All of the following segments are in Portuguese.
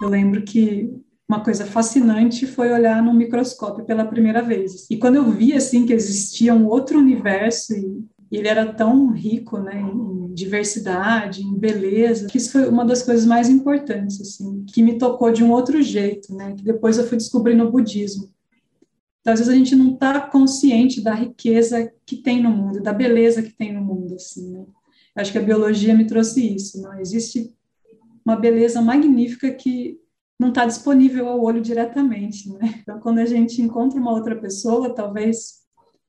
Eu lembro que uma coisa fascinante foi olhar no microscópio pela primeira vez. E quando eu vi assim que existia um outro universo e ele era tão rico, né, em diversidade, em beleza, que isso foi uma das coisas mais importantes, assim, que me tocou de um outro jeito, né, que depois eu fui descobrir no budismo. Então, às vezes a gente não está consciente da riqueza que tem no mundo, da beleza que tem no mundo, assim, né. Acho que a biologia me trouxe isso, não existe uma beleza magnífica que não está disponível ao olho diretamente, né? Então, quando a gente encontra uma outra pessoa, talvez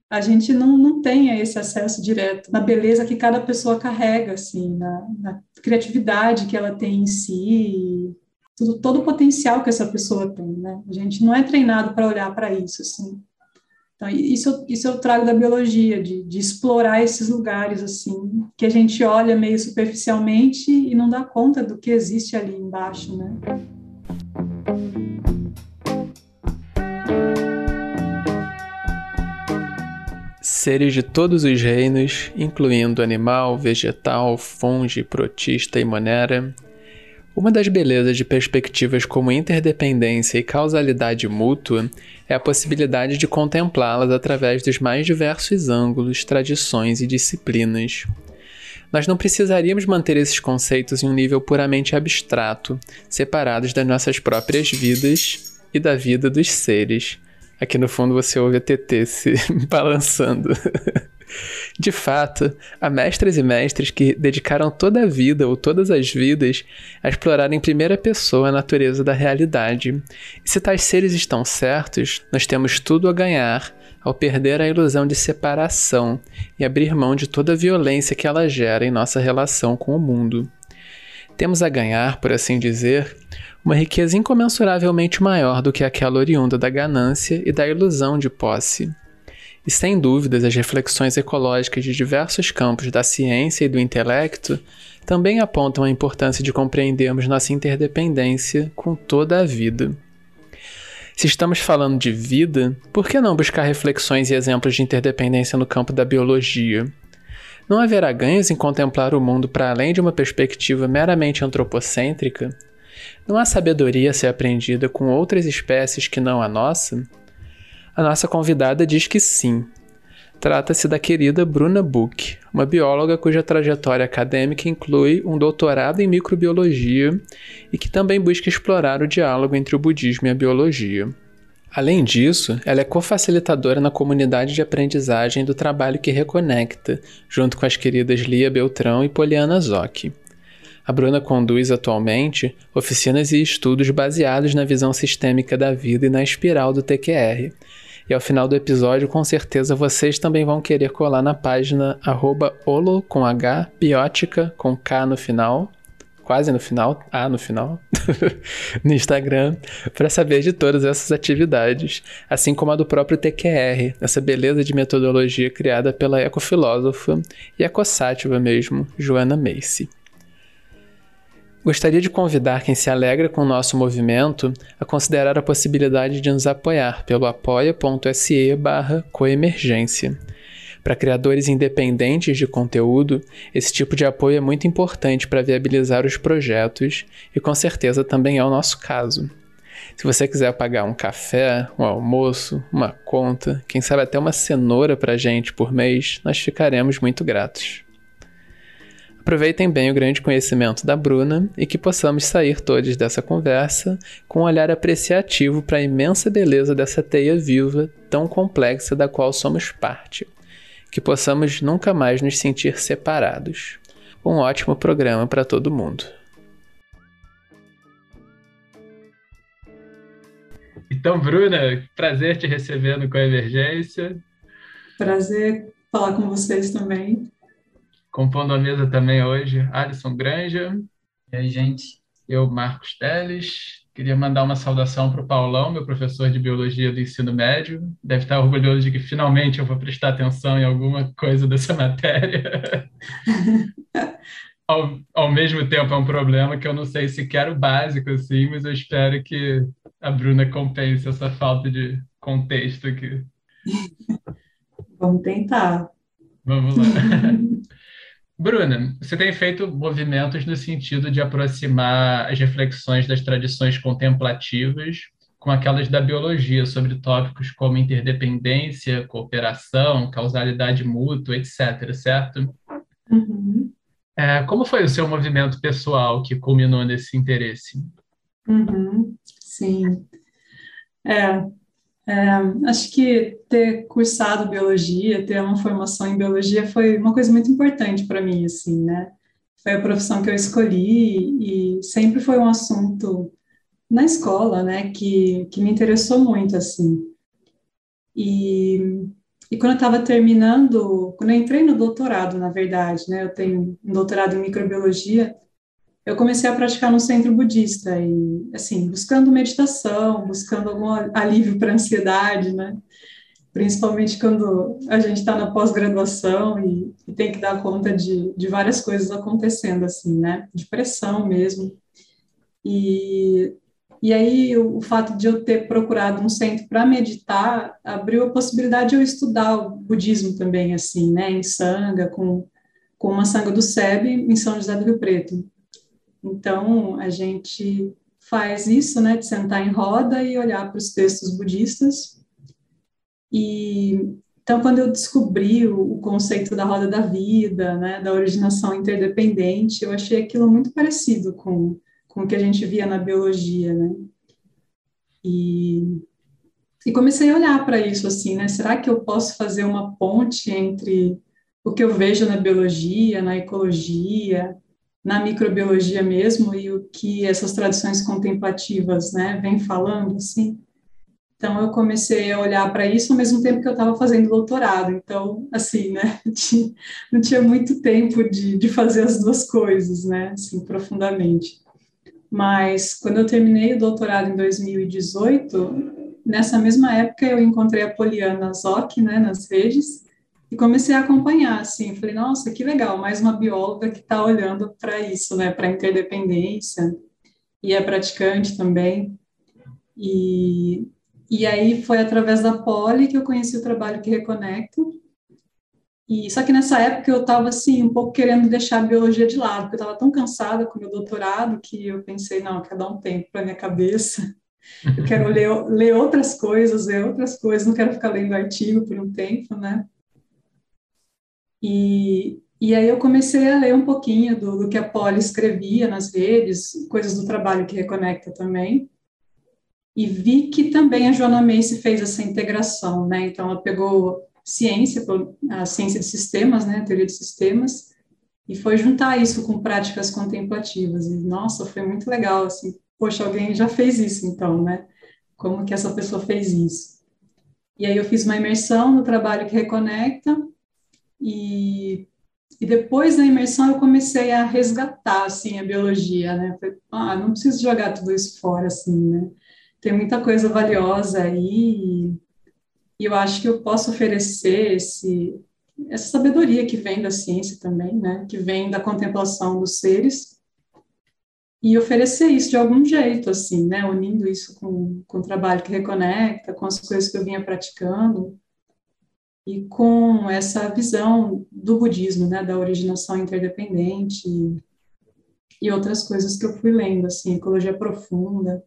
a gente não, não tenha esse acesso direto na beleza que cada pessoa carrega, assim, na, na criatividade que ela tem em si, tudo, todo o potencial que essa pessoa tem, né? A gente não é treinado para olhar para isso, assim. Então, isso, isso eu trago da biologia, de, de explorar esses lugares, assim, que a gente olha meio superficialmente e não dá conta do que existe ali embaixo, né? seres de todos os reinos, incluindo animal, vegetal, fungi, protista e monera. Uma das belezas de perspectivas como interdependência e causalidade mútua é a possibilidade de contemplá-las através dos mais diversos ângulos, tradições e disciplinas. Nós não precisaríamos manter esses conceitos em um nível puramente abstrato, separados das nossas próprias vidas e da vida dos seres, Aqui no fundo você ouve a TT se balançando. De fato, há mestres e mestres que dedicaram toda a vida ou todas as vidas a explorar em primeira pessoa a natureza da realidade. E se tais seres estão certos, nós temos tudo a ganhar ao perder a ilusão de separação e abrir mão de toda a violência que ela gera em nossa relação com o mundo. Temos a ganhar, por assim dizer, uma riqueza incomensuravelmente maior do que aquela oriunda da ganância e da ilusão de posse. E sem dúvidas, as reflexões ecológicas de diversos campos da ciência e do intelecto também apontam a importância de compreendermos nossa interdependência com toda a vida. Se estamos falando de vida, por que não buscar reflexões e exemplos de interdependência no campo da biologia? Não haverá ganhos em contemplar o mundo para além de uma perspectiva meramente antropocêntrica? Não há sabedoria a ser aprendida com outras espécies que não a nossa? A nossa convidada diz que sim. Trata-se da querida Bruna Buch, uma bióloga cuja trajetória acadêmica inclui um doutorado em microbiologia e que também busca explorar o diálogo entre o budismo e a biologia. Além disso, ela é cofacilitadora na comunidade de aprendizagem do trabalho que reconecta, junto com as queridas Lia Beltrão e Poliana Zocchi. A Bruna conduz atualmente oficinas e estudos baseados na visão sistêmica da vida e na espiral do TQR. E ao final do episódio, com certeza vocês também vão querer colar na página olo com H, biótica com K no final, quase no final, A no final, no Instagram, para saber de todas essas atividades, assim como a do próprio TQR, essa beleza de metodologia criada pela ecofilósofa e ecossátiva mesmo, Joana Macy. Gostaria de convidar quem se alegra com o nosso movimento a considerar a possibilidade de nos apoiar pelo apoia.se barra coemergência. Para criadores independentes de conteúdo, esse tipo de apoio é muito importante para viabilizar os projetos e com certeza também é o nosso caso. Se você quiser pagar um café, um almoço, uma conta, quem sabe até uma cenoura para gente por mês, nós ficaremos muito gratos. Aproveitem bem o grande conhecimento da Bruna e que possamos sair todos dessa conversa com um olhar apreciativo para a imensa beleza dessa teia viva tão complexa da qual somos parte. Que possamos nunca mais nos sentir separados. Um ótimo programa para todo mundo. Então, Bruna, prazer te receber no Coemergência. Prazer falar com vocês também. Compondo a mesa também hoje, Alisson Granja. E aí, gente? Eu, Marcos Teles. Queria mandar uma saudação para o Paulão, meu professor de biologia do ensino médio. Deve estar orgulhoso de que finalmente eu vou prestar atenção em alguma coisa dessa matéria. ao, ao mesmo tempo, é um problema que eu não sei se quero básico assim, mas eu espero que a Bruna compense essa falta de contexto aqui. Vamos tentar. Vamos lá. Bruna, você tem feito movimentos no sentido de aproximar as reflexões das tradições contemplativas com aquelas da biologia sobre tópicos como interdependência, cooperação, causalidade mútua, etc., certo? Uhum. É, como foi o seu movimento pessoal que culminou nesse interesse? Uhum. Sim. É, é, acho que ter cursado biologia, ter uma formação em biologia foi uma coisa muito importante para mim, assim, né? Foi a profissão que eu escolhi e sempre foi um assunto na escola, né, que, que me interessou muito, assim. E, e quando eu estava terminando, quando eu entrei no doutorado, na verdade, né, eu tenho um doutorado em microbiologia, eu comecei a praticar no centro budista e, assim, buscando meditação, buscando algum alívio para ansiedade, né? Principalmente quando a gente está na pós-graduação e, e, tem que dar conta de, de várias coisas acontecendo, assim, né? De pressão mesmo. E, e aí o, o fato de eu ter procurado um centro para meditar abriu a possibilidade de eu estudar o budismo também, assim, né? Em Sangha, com, com uma Sangha do SEB em São José do Rio Preto. Então, a gente faz isso, né, de sentar em roda e olhar para os textos budistas. E então, quando eu descobri o, o, conceito da roda da vida, né, da originação interdependente, eu achei aquilo muito parecido com, com o que a gente via na biologia, né? E, e comecei a olhar para isso assim, né? Será que eu posso fazer uma ponte entre o que eu vejo na biologia, na ecologia, na microbiologia mesmo e o que essas tradições contemplativas, né, vêm falando, assim. Então, eu comecei a olhar para isso ao mesmo tempo que eu estava fazendo doutorado. Então, assim, né, não tinha muito tempo de, de fazer as duas coisas, né, assim, profundamente. Mas, quando eu terminei o doutorado em 2018, nessa mesma época eu encontrei a Poliana Zoc, né, nas redes, e comecei a acompanhar, assim, falei, nossa, que legal, mais uma bióloga que está olhando para isso, né, para interdependência, e é praticante também. E, e aí foi através da Poli que eu conheci o trabalho que Reconecto, e só que nessa época eu estava assim um pouco querendo deixar a biologia de lado, porque eu estava tão cansada com o meu doutorado que eu pensei, não, eu quero dar um tempo para minha cabeça. Eu quero ler, ler outras coisas, ler outras coisas, não quero ficar lendo artigo por um tempo, né? E, e aí eu comecei a ler um pouquinho do, do que a Polly escrevia nas redes, coisas do trabalho que reconecta também, e vi que também a Joana Macy fez essa integração, né? Então ela pegou ciência, a ciência de sistemas, né, a teoria de sistemas, e foi juntar isso com práticas contemplativas. E nossa, foi muito legal assim. Poxa, alguém já fez isso então, né? Como que essa pessoa fez isso? E aí eu fiz uma imersão no trabalho que reconecta e, e depois da imersão eu comecei a resgatar, assim, a biologia, né? Falei, ah, não preciso jogar tudo isso fora, assim, né? Tem muita coisa valiosa aí e eu acho que eu posso oferecer esse, essa sabedoria que vem da ciência também, né? Que vem da contemplação dos seres e oferecer isso de algum jeito, assim, né? Unindo isso com, com o trabalho que reconecta, com as coisas que eu vinha praticando e com essa visão do budismo, né, da originação interdependente e, e outras coisas que eu fui lendo, assim, ecologia profunda.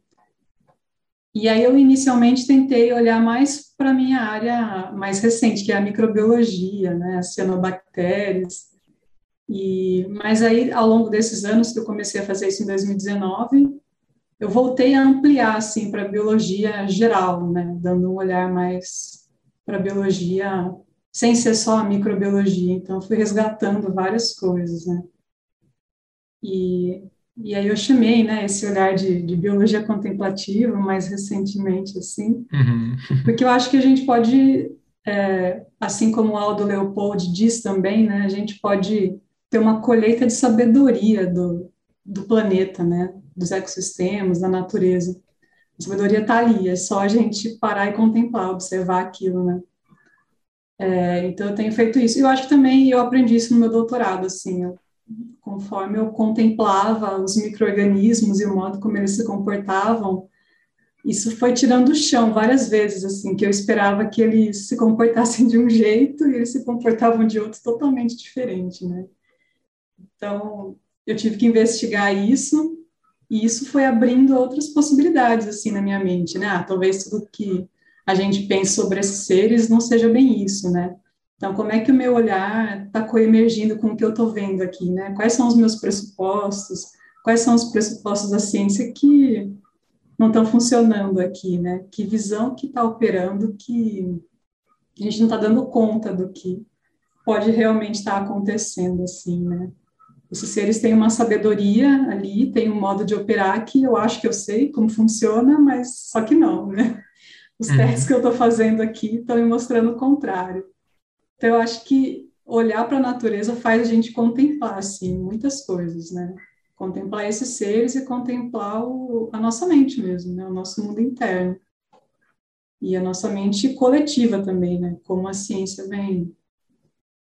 E aí eu inicialmente tentei olhar mais para minha área mais recente, que é a microbiologia, né, as cianobactérias. E, mas aí, ao longo desses anos que eu comecei a fazer isso em 2019, eu voltei a ampliar, assim, para a biologia geral, né, dando um olhar mais para biologia sem ser só a microbiologia. Então, fui resgatando várias coisas, né? E, e aí eu chamei, né, esse olhar de, de biologia contemplativa mais recentemente, assim, uhum. porque eu acho que a gente pode, é, assim como o Aldo Leopold diz também, né, a gente pode ter uma colheita de sabedoria do, do planeta, né, dos ecossistemas, da natureza. A sabedoria está ali, é só a gente parar e contemplar, observar aquilo, né? É, então, eu tenho feito isso. Eu acho que também eu aprendi isso no meu doutorado, assim, eu, conforme eu contemplava os micro-organismos e o modo como eles se comportavam, isso foi tirando o chão várias vezes, assim, que eu esperava que eles se comportassem de um jeito e eles se comportavam de outro totalmente diferente, né? Então, eu tive que investigar isso, e isso foi abrindo outras possibilidades, assim, na minha mente, né? Ah, talvez tudo que a gente pense sobre esses seres não seja bem isso, né? Então, como é que o meu olhar está coemergindo com o que eu estou vendo aqui, né? Quais são os meus pressupostos? Quais são os pressupostos da ciência que não estão funcionando aqui, né? Que visão que está operando que a gente não está dando conta do que pode realmente estar tá acontecendo, assim, né? Esses seres têm uma sabedoria ali, tem um modo de operar que eu acho que eu sei como funciona, mas só que não, né? Os uhum. testes que eu estou fazendo aqui estão me mostrando o contrário. Então, eu acho que olhar para a natureza faz a gente contemplar, assim, muitas coisas, né? Contemplar esses seres e contemplar o, a nossa mente mesmo, né? O nosso mundo interno. E a nossa mente coletiva também, né? Como a ciência vem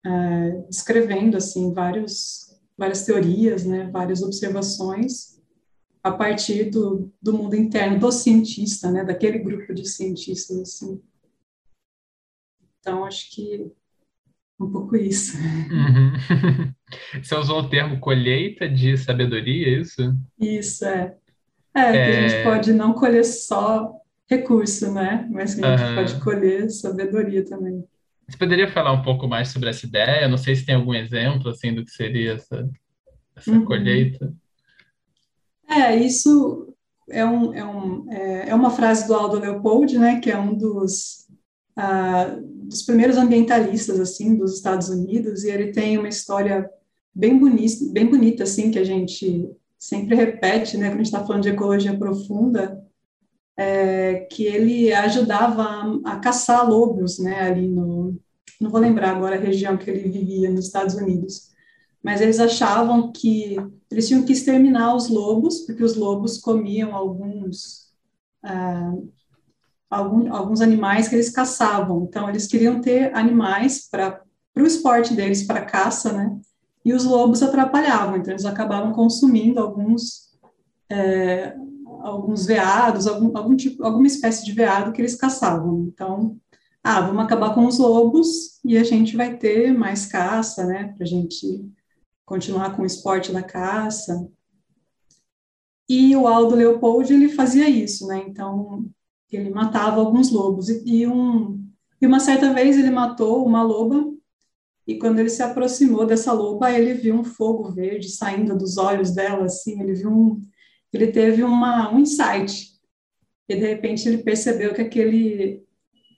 é, descrevendo, assim, vários, várias teorias, né? Várias observações a partir do, do mundo interno do cientista, né, daquele grupo de cientistas, assim. Então, acho que um pouco isso. Uhum. Você usou o termo colheita de sabedoria, é isso? Isso, é. É, é... que a gente é. pode não colher só recurso, né, mas que a gente uhum. pode colher sabedoria também. Você poderia falar um pouco mais sobre essa ideia? Não sei se tem algum exemplo, assim, do que seria essa, essa uhum. colheita. É, isso é, um, é, um, é, é uma frase do Aldo Leopold, né, que é um dos, uh, dos primeiros ambientalistas, assim, dos Estados Unidos, e ele tem uma história bem bonita, bem bonita, assim, que a gente sempre repete, né, quando a gente está falando de ecologia profunda, é, que ele ajudava a, a, caçar lobos, né, ali no, não vou lembrar agora a região que ele vivia nos Estados Unidos, mas eles achavam que eles tinham que exterminar os lobos, porque os lobos comiam alguns, ah, algum, alguns animais que eles caçavam. Então, eles queriam ter animais para o esporte deles, para caça, né? E os lobos atrapalhavam, então eles acabavam consumindo alguns, é, alguns veados, algum, algum tipo, alguma espécie de veado que eles caçavam. Então, ah, vamos acabar com os lobos e a gente vai ter mais caça, né? Para a gente continuar com o esporte da caça. E o Aldo Leopold, ele fazia isso, né? Então, ele matava alguns lobos. E, um, e uma certa vez ele matou uma loba, e quando ele se aproximou dessa loba, ele viu um fogo verde saindo dos olhos dela, assim, ele viu um, ele teve uma, um insight. E de repente ele percebeu que aquele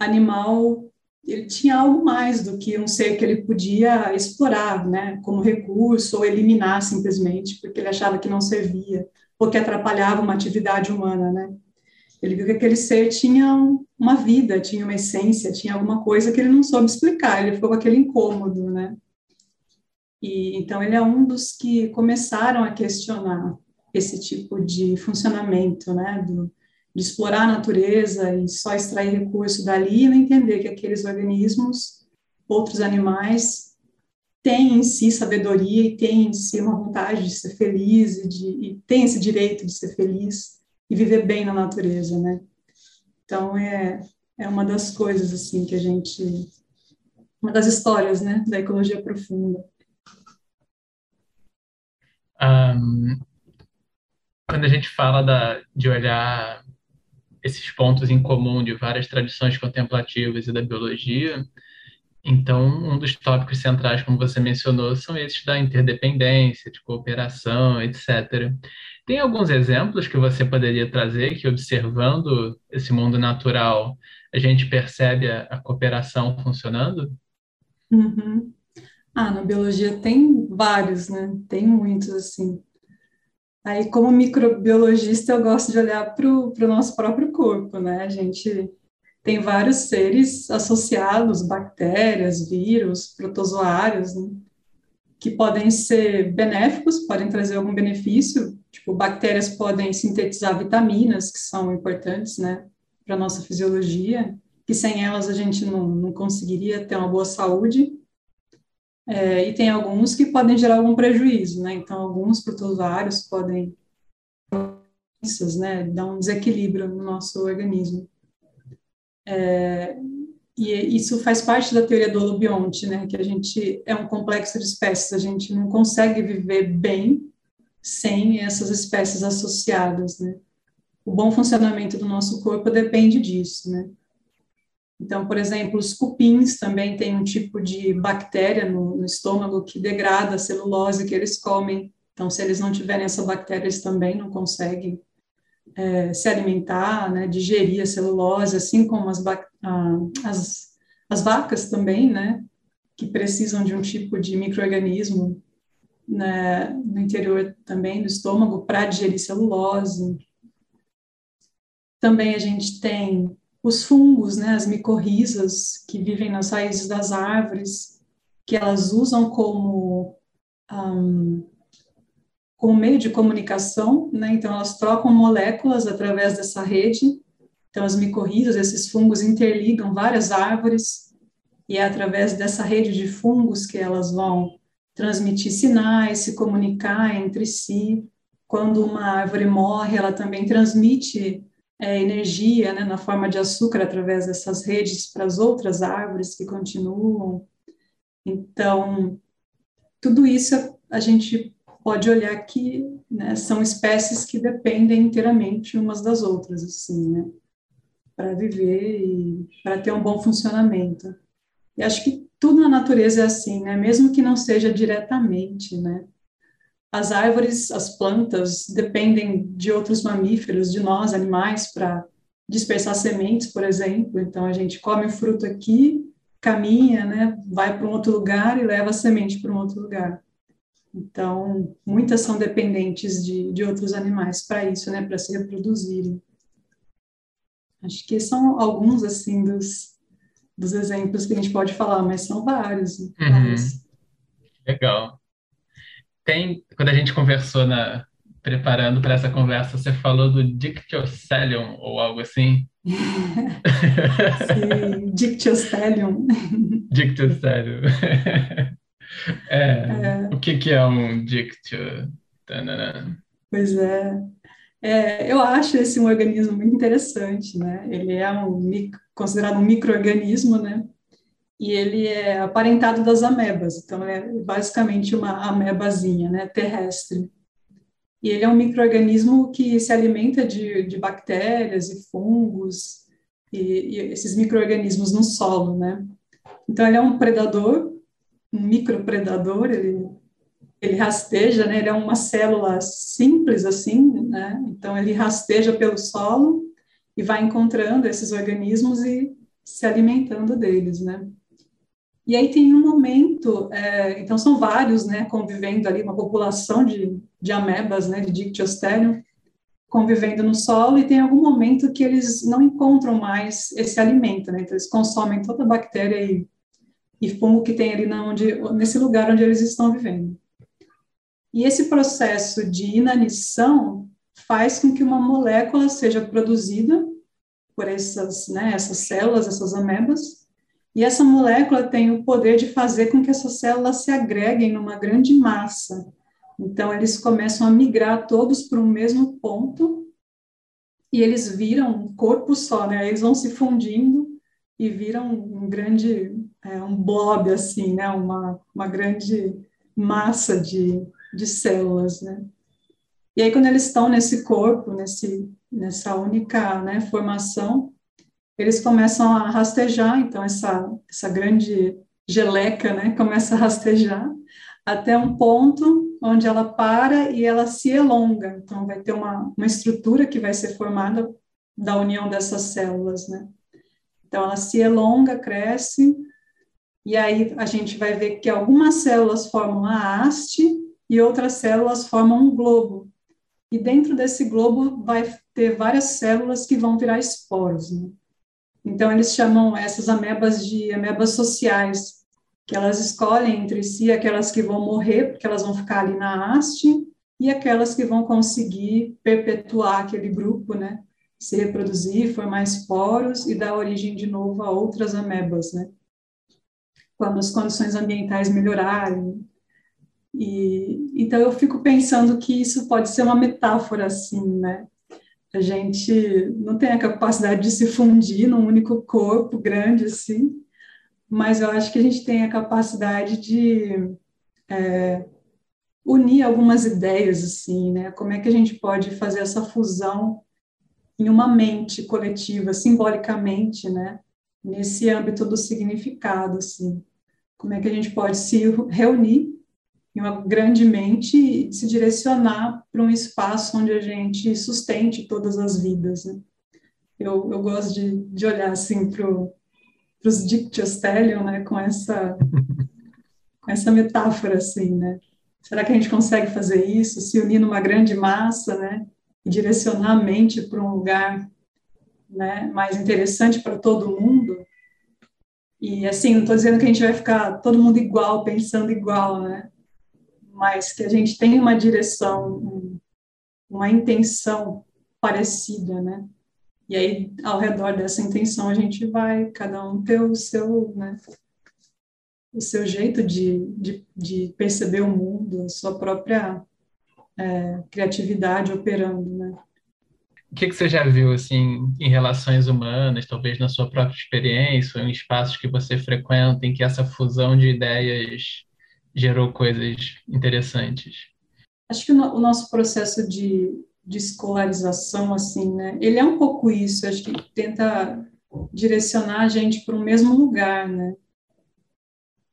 animal ele tinha algo mais do que um ser que ele podia explorar, né, como recurso ou eliminar simplesmente, porque ele achava que não servia ou que atrapalhava uma atividade humana, né? Ele viu que aquele ser tinha uma vida, tinha uma essência, tinha alguma coisa que ele não soube explicar, ele ficou com aquele incômodo, né? E então ele é um dos que começaram a questionar esse tipo de funcionamento, né, do, de explorar a natureza e só extrair recurso dali e não entender que aqueles organismos, outros animais, têm em si sabedoria e têm em si uma vontade de ser feliz e, de, e têm esse direito de ser feliz e viver bem na natureza, né? Então, é, é uma das coisas, assim, que a gente... Uma das histórias, né, da ecologia profunda. Um, quando a gente fala da, de olhar esses pontos em comum de várias tradições contemplativas e da biologia. Então, um dos tópicos centrais, como você mencionou, são esses da interdependência, de cooperação, etc. Tem alguns exemplos que você poderia trazer que, observando esse mundo natural, a gente percebe a, a cooperação funcionando? Uhum. Ah, na biologia tem vários, né? Tem muitos, assim. Aí, como microbiologista, eu gosto de olhar para o nosso próprio corpo, né? A gente tem vários seres associados, bactérias, vírus, protozoários, né? que podem ser benéficos, podem trazer algum benefício, tipo, bactérias podem sintetizar vitaminas, que são importantes, né, para nossa fisiologia, que sem elas a gente não, não conseguiria ter uma boa saúde, é, e tem alguns que podem gerar algum prejuízo, né? Então, alguns protozoários podem né, dar um desequilíbrio no nosso organismo. É, e isso faz parte da teoria do holobionte, né, que a gente é um complexo de espécies, a gente não consegue viver bem sem essas espécies associadas, né. O bom funcionamento do nosso corpo depende disso, né. Então, por exemplo, os cupins também têm um tipo de bactéria no, no estômago que degrada a celulose que eles comem. Então, se eles não tiverem essa bactéria, eles também não conseguem é, se alimentar, né, digerir a celulose, assim como as, as, as vacas também, né, que precisam de um tipo de microorganismo né, no interior também do estômago para digerir celulose. Também a gente tem os fungos, né, as micorrizas que vivem nas raízes das árvores, que elas usam como um, como meio de comunicação, né? Então elas trocam moléculas através dessa rede. Então as micorrizas, esses fungos interligam várias árvores e é através dessa rede de fungos que elas vão transmitir sinais, se comunicar entre si. Quando uma árvore morre, ela também transmite é, energia né, na forma de açúcar através dessas redes para as outras árvores que continuam. Então, tudo isso a gente pode olhar que né, são espécies que dependem inteiramente umas das outras, assim, né, para viver e para ter um bom funcionamento. E acho que tudo na natureza é assim, né, mesmo que não seja diretamente, né, as árvores, as plantas dependem de outros mamíferos, de nós, animais, para dispersar sementes, por exemplo. Então a gente come o fruto aqui, caminha, né, vai para um outro lugar e leva a semente para um outro lugar. Então, muitas são dependentes de, de outros animais para isso, né, para se reproduzirem. Acho que são alguns, assim, dos, dos exemplos que a gente pode falar, mas são vários. Uhum. Legal tem, quando a gente conversou na preparando para essa conversa, você falou do Dictyostelium ou algo assim? Sim, Dictyostelium. Dictyostelium. É, é. O que, que é um dictyo? Pois é. é. Eu acho esse um organismo muito interessante, né? Ele é um, considerado um microorganismo, né? E ele é aparentado das amebas, então é basicamente uma amebazinha, né, terrestre. E ele é um microorganismo que se alimenta de, de bactérias e fungos e, e esses microorganismos no solo, né. Então ele é um predador, um micropredador, ele ele rasteja, né, ele é uma célula simples assim, né, então ele rasteja pelo solo e vai encontrando esses organismos e se alimentando deles, né. E aí tem um momento, é, então são vários, né, convivendo ali, uma população de, de amebas, né, de Dictyostelium, convivendo no solo, e tem algum momento que eles não encontram mais esse alimento, né, então eles consomem toda a bactéria e, e fungo que tem ali na onde, nesse lugar onde eles estão vivendo. E esse processo de inanição faz com que uma molécula seja produzida por essas, né, essas células, essas amebas, e essa molécula tem o poder de fazer com que essas células se agreguem numa grande massa. Então, eles começam a migrar todos para o mesmo ponto e eles viram um corpo só, né? Eles vão se fundindo e viram um grande, é, um blob, assim, né? Uma, uma grande massa de, de células, né? E aí, quando eles estão nesse corpo, nesse, nessa única né, formação, eles começam a rastejar, então essa, essa grande geleca, né, começa a rastejar até um ponto onde ela para e ela se elonga. Então vai ter uma, uma estrutura que vai ser formada da união dessas células, né? Então ela se elonga, cresce, e aí a gente vai ver que algumas células formam a haste e outras células formam um globo. E dentro desse globo vai ter várias células que vão virar esporos. Né? Então, eles chamam essas amebas de amebas sociais, que elas escolhem entre si aquelas que vão morrer, porque elas vão ficar ali na haste, e aquelas que vão conseguir perpetuar aquele grupo, né? Se reproduzir, formar esporos e dar origem de novo a outras amebas, né? Quando as condições ambientais melhorarem. E, então, eu fico pensando que isso pode ser uma metáfora, assim, né? A gente não tem a capacidade de se fundir num único corpo grande assim, mas eu acho que a gente tem a capacidade de é, unir algumas ideias assim, né? Como é que a gente pode fazer essa fusão em uma mente coletiva, simbolicamente, né? Nesse âmbito do significado, assim. Como é que a gente pode se reunir em uma grande mente e se direcionar para um espaço onde a gente sustente todas as vidas, né? Eu, eu gosto de, de olhar, assim, para os Dictyostelion, né? Com essa, com essa metáfora, assim, né? Será que a gente consegue fazer isso, se unir numa grande massa, né? E direcionar a mente para um lugar né, mais interessante para todo mundo? E assim, não estou dizendo que a gente vai ficar todo mundo igual, pensando igual, né? Mas que a gente tem uma direção, uma intenção parecida, né? E aí, ao redor dessa intenção, a gente vai, cada um ter o seu, né, o seu jeito de, de, de perceber o mundo, a sua própria é, criatividade operando, né? O que, que você já viu assim em relações humanas, talvez na sua própria experiência, ou em espaços que você frequenta, em que essa fusão de ideias gerou coisas interessantes? Acho que o, no, o nosso processo de, de escolarização, assim, né, ele é um pouco isso. Acho que tenta direcionar a gente para o mesmo lugar, né?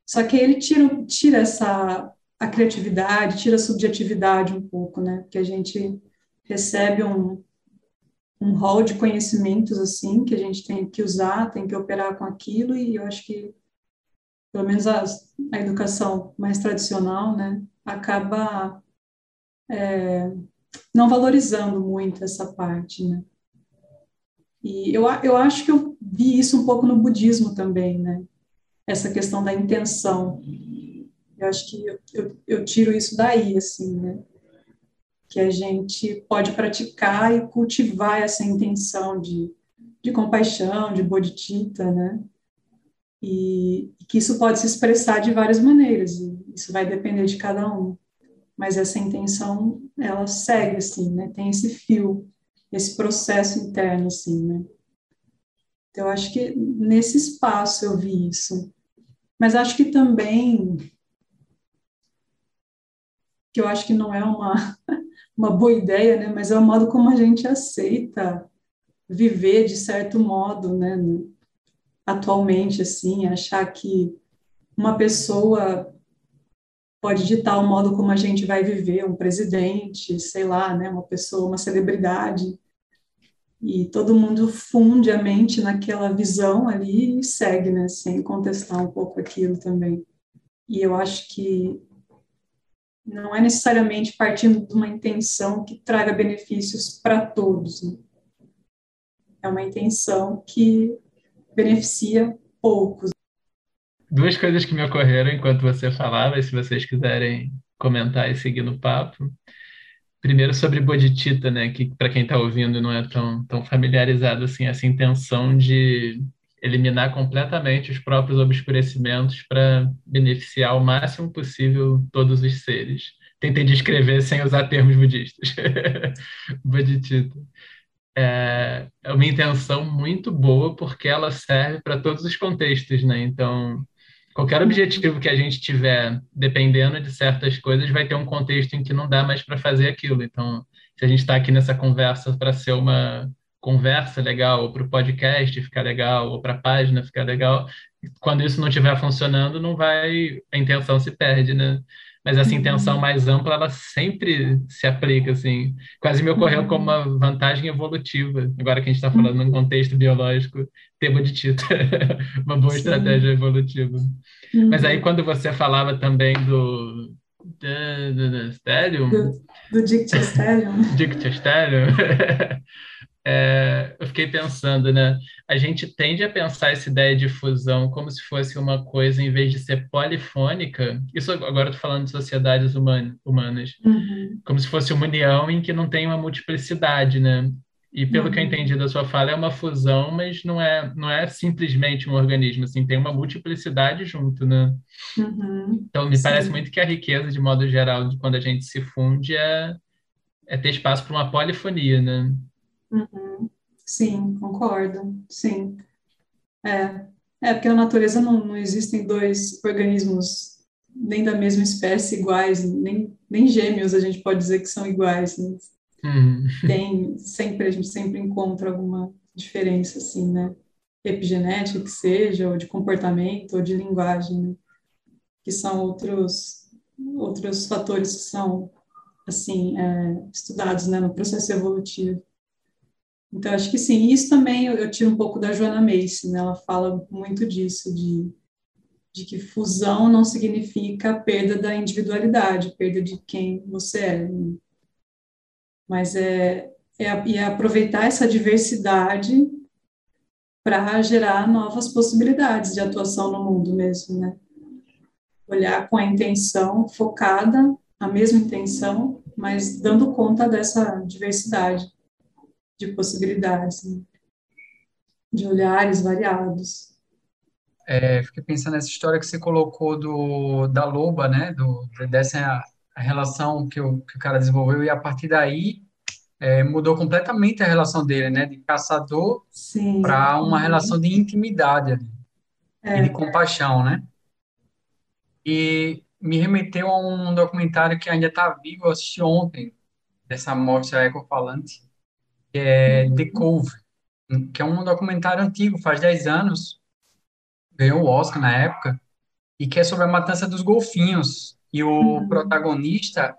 Só que ele tira, tira essa a criatividade, tira a subjetividade um pouco, né? Que a gente recebe um, um hall de conhecimentos assim que a gente tem que usar, tem que operar com aquilo e eu acho que pelo menos a, a educação mais tradicional, né, acaba é, não valorizando muito essa parte, né. E eu, eu acho que eu vi isso um pouco no budismo também, né, essa questão da intenção. Eu acho que eu, eu, eu tiro isso daí, assim, né? Que a gente pode praticar e cultivar essa intenção de, de compaixão, de bodhicitta, né? E, e que isso pode se expressar de várias maneiras, isso vai depender de cada um. Mas essa intenção, ela segue, assim, né? Tem esse fio, esse processo interno, assim, né? Então, eu acho que nesse espaço eu vi isso. Mas acho que também, que eu acho que não é uma, uma boa ideia, né? Mas é o modo como a gente aceita viver de certo modo, né? Atualmente, assim, achar que uma pessoa pode ditar o modo como a gente vai viver, um presidente, sei lá, né? Uma pessoa, uma celebridade e todo mundo funde a mente naquela visão ali e segue, né, sem contestar um pouco aquilo também. E eu acho que não é necessariamente partindo de uma intenção que traga benefícios para todos. Né? É uma intenção que beneficia poucos. Duas coisas que me ocorreram enquanto você falava, e se vocês quiserem comentar e seguir no papo. Primeiro sobre bodhicitta, né, que para quem está ouvindo não é tão, tão familiarizado assim, essa intenção de eliminar completamente os próprios obscurecimentos para beneficiar o máximo possível todos os seres. Tentei descrever sem usar termos budistas. bodhicitta. É, é uma intenção muito boa porque ela serve para todos os contextos, né? Então, qualquer objetivo que a gente tiver, dependendo de certas coisas, vai ter um contexto em que não dá mais para fazer aquilo. Então, se a gente está aqui nessa conversa para ser uma conversa legal, ou para o podcast ficar legal, ou para a página ficar legal, quando isso não estiver funcionando, não vai, a intenção se perde, né? Mas essa uhum. intenção mais ampla, ela sempre se aplica, assim. Quase me ocorreu como uma vantagem evolutiva, agora que a gente está falando num uhum. contexto biológico, ter bodhicitta, uma boa Sim. estratégia evolutiva. Uhum. Mas aí, quando você falava também do. Do, do, do Stellium, do, do Dictyostelium. Dictyostelium. É, eu fiquei pensando, né? A gente tende a pensar essa ideia de fusão como se fosse uma coisa, em vez de ser polifônica, isso agora estou falando de sociedades humanas, uhum. como se fosse uma união em que não tem uma multiplicidade, né? E pelo uhum. que eu uhum. entendi da sua fala, é uma fusão, mas não é, não é simplesmente um organismo, assim, tem uma multiplicidade junto, né? Uhum. Então, me Sim. parece muito que a riqueza, de modo geral, de quando a gente se funde, é, é ter espaço para uma polifonia, né? Uhum. Sim, concordo. Sim. É. É, porque na natureza não, não existem dois organismos nem da mesma espécie iguais, nem, nem gêmeos a gente pode dizer que são iguais. Né? Uhum. Tem, sempre, a gente sempre encontra alguma diferença, assim, né? Epigenética que seja, ou de comportamento, ou de linguagem, né? que são outros, outros fatores que são, assim, é, estudados, né, no processo evolutivo. Então, acho que sim. Isso também eu, tiro um pouco da Joana Macy, né? Ela fala muito disso, de, de que fusão não significa perda da individualidade, perda de quem você é. Né? Mas é, é, é aproveitar essa diversidade para gerar novas possibilidades de atuação no mundo mesmo, né? Olhar com a intenção focada, a mesma intenção, mas dando conta dessa diversidade de possibilidades, né? de olhares variados. É, fiquei pensando nessa história que você colocou do, da loba, né? Do, dessa relação que o, que o cara desenvolveu, e a partir daí é, mudou completamente a relação dele, né? De caçador para uma relação de intimidade ali, é. e de compaixão, né? E me remeteu a um documentário que ainda está vivo, eu assisti ontem, dessa mostra ecofalante, que é The Cove, que é um documentário antigo, faz 10 anos, ganhou o Oscar na época, e que é sobre a matança dos golfinhos. E o uhum. protagonista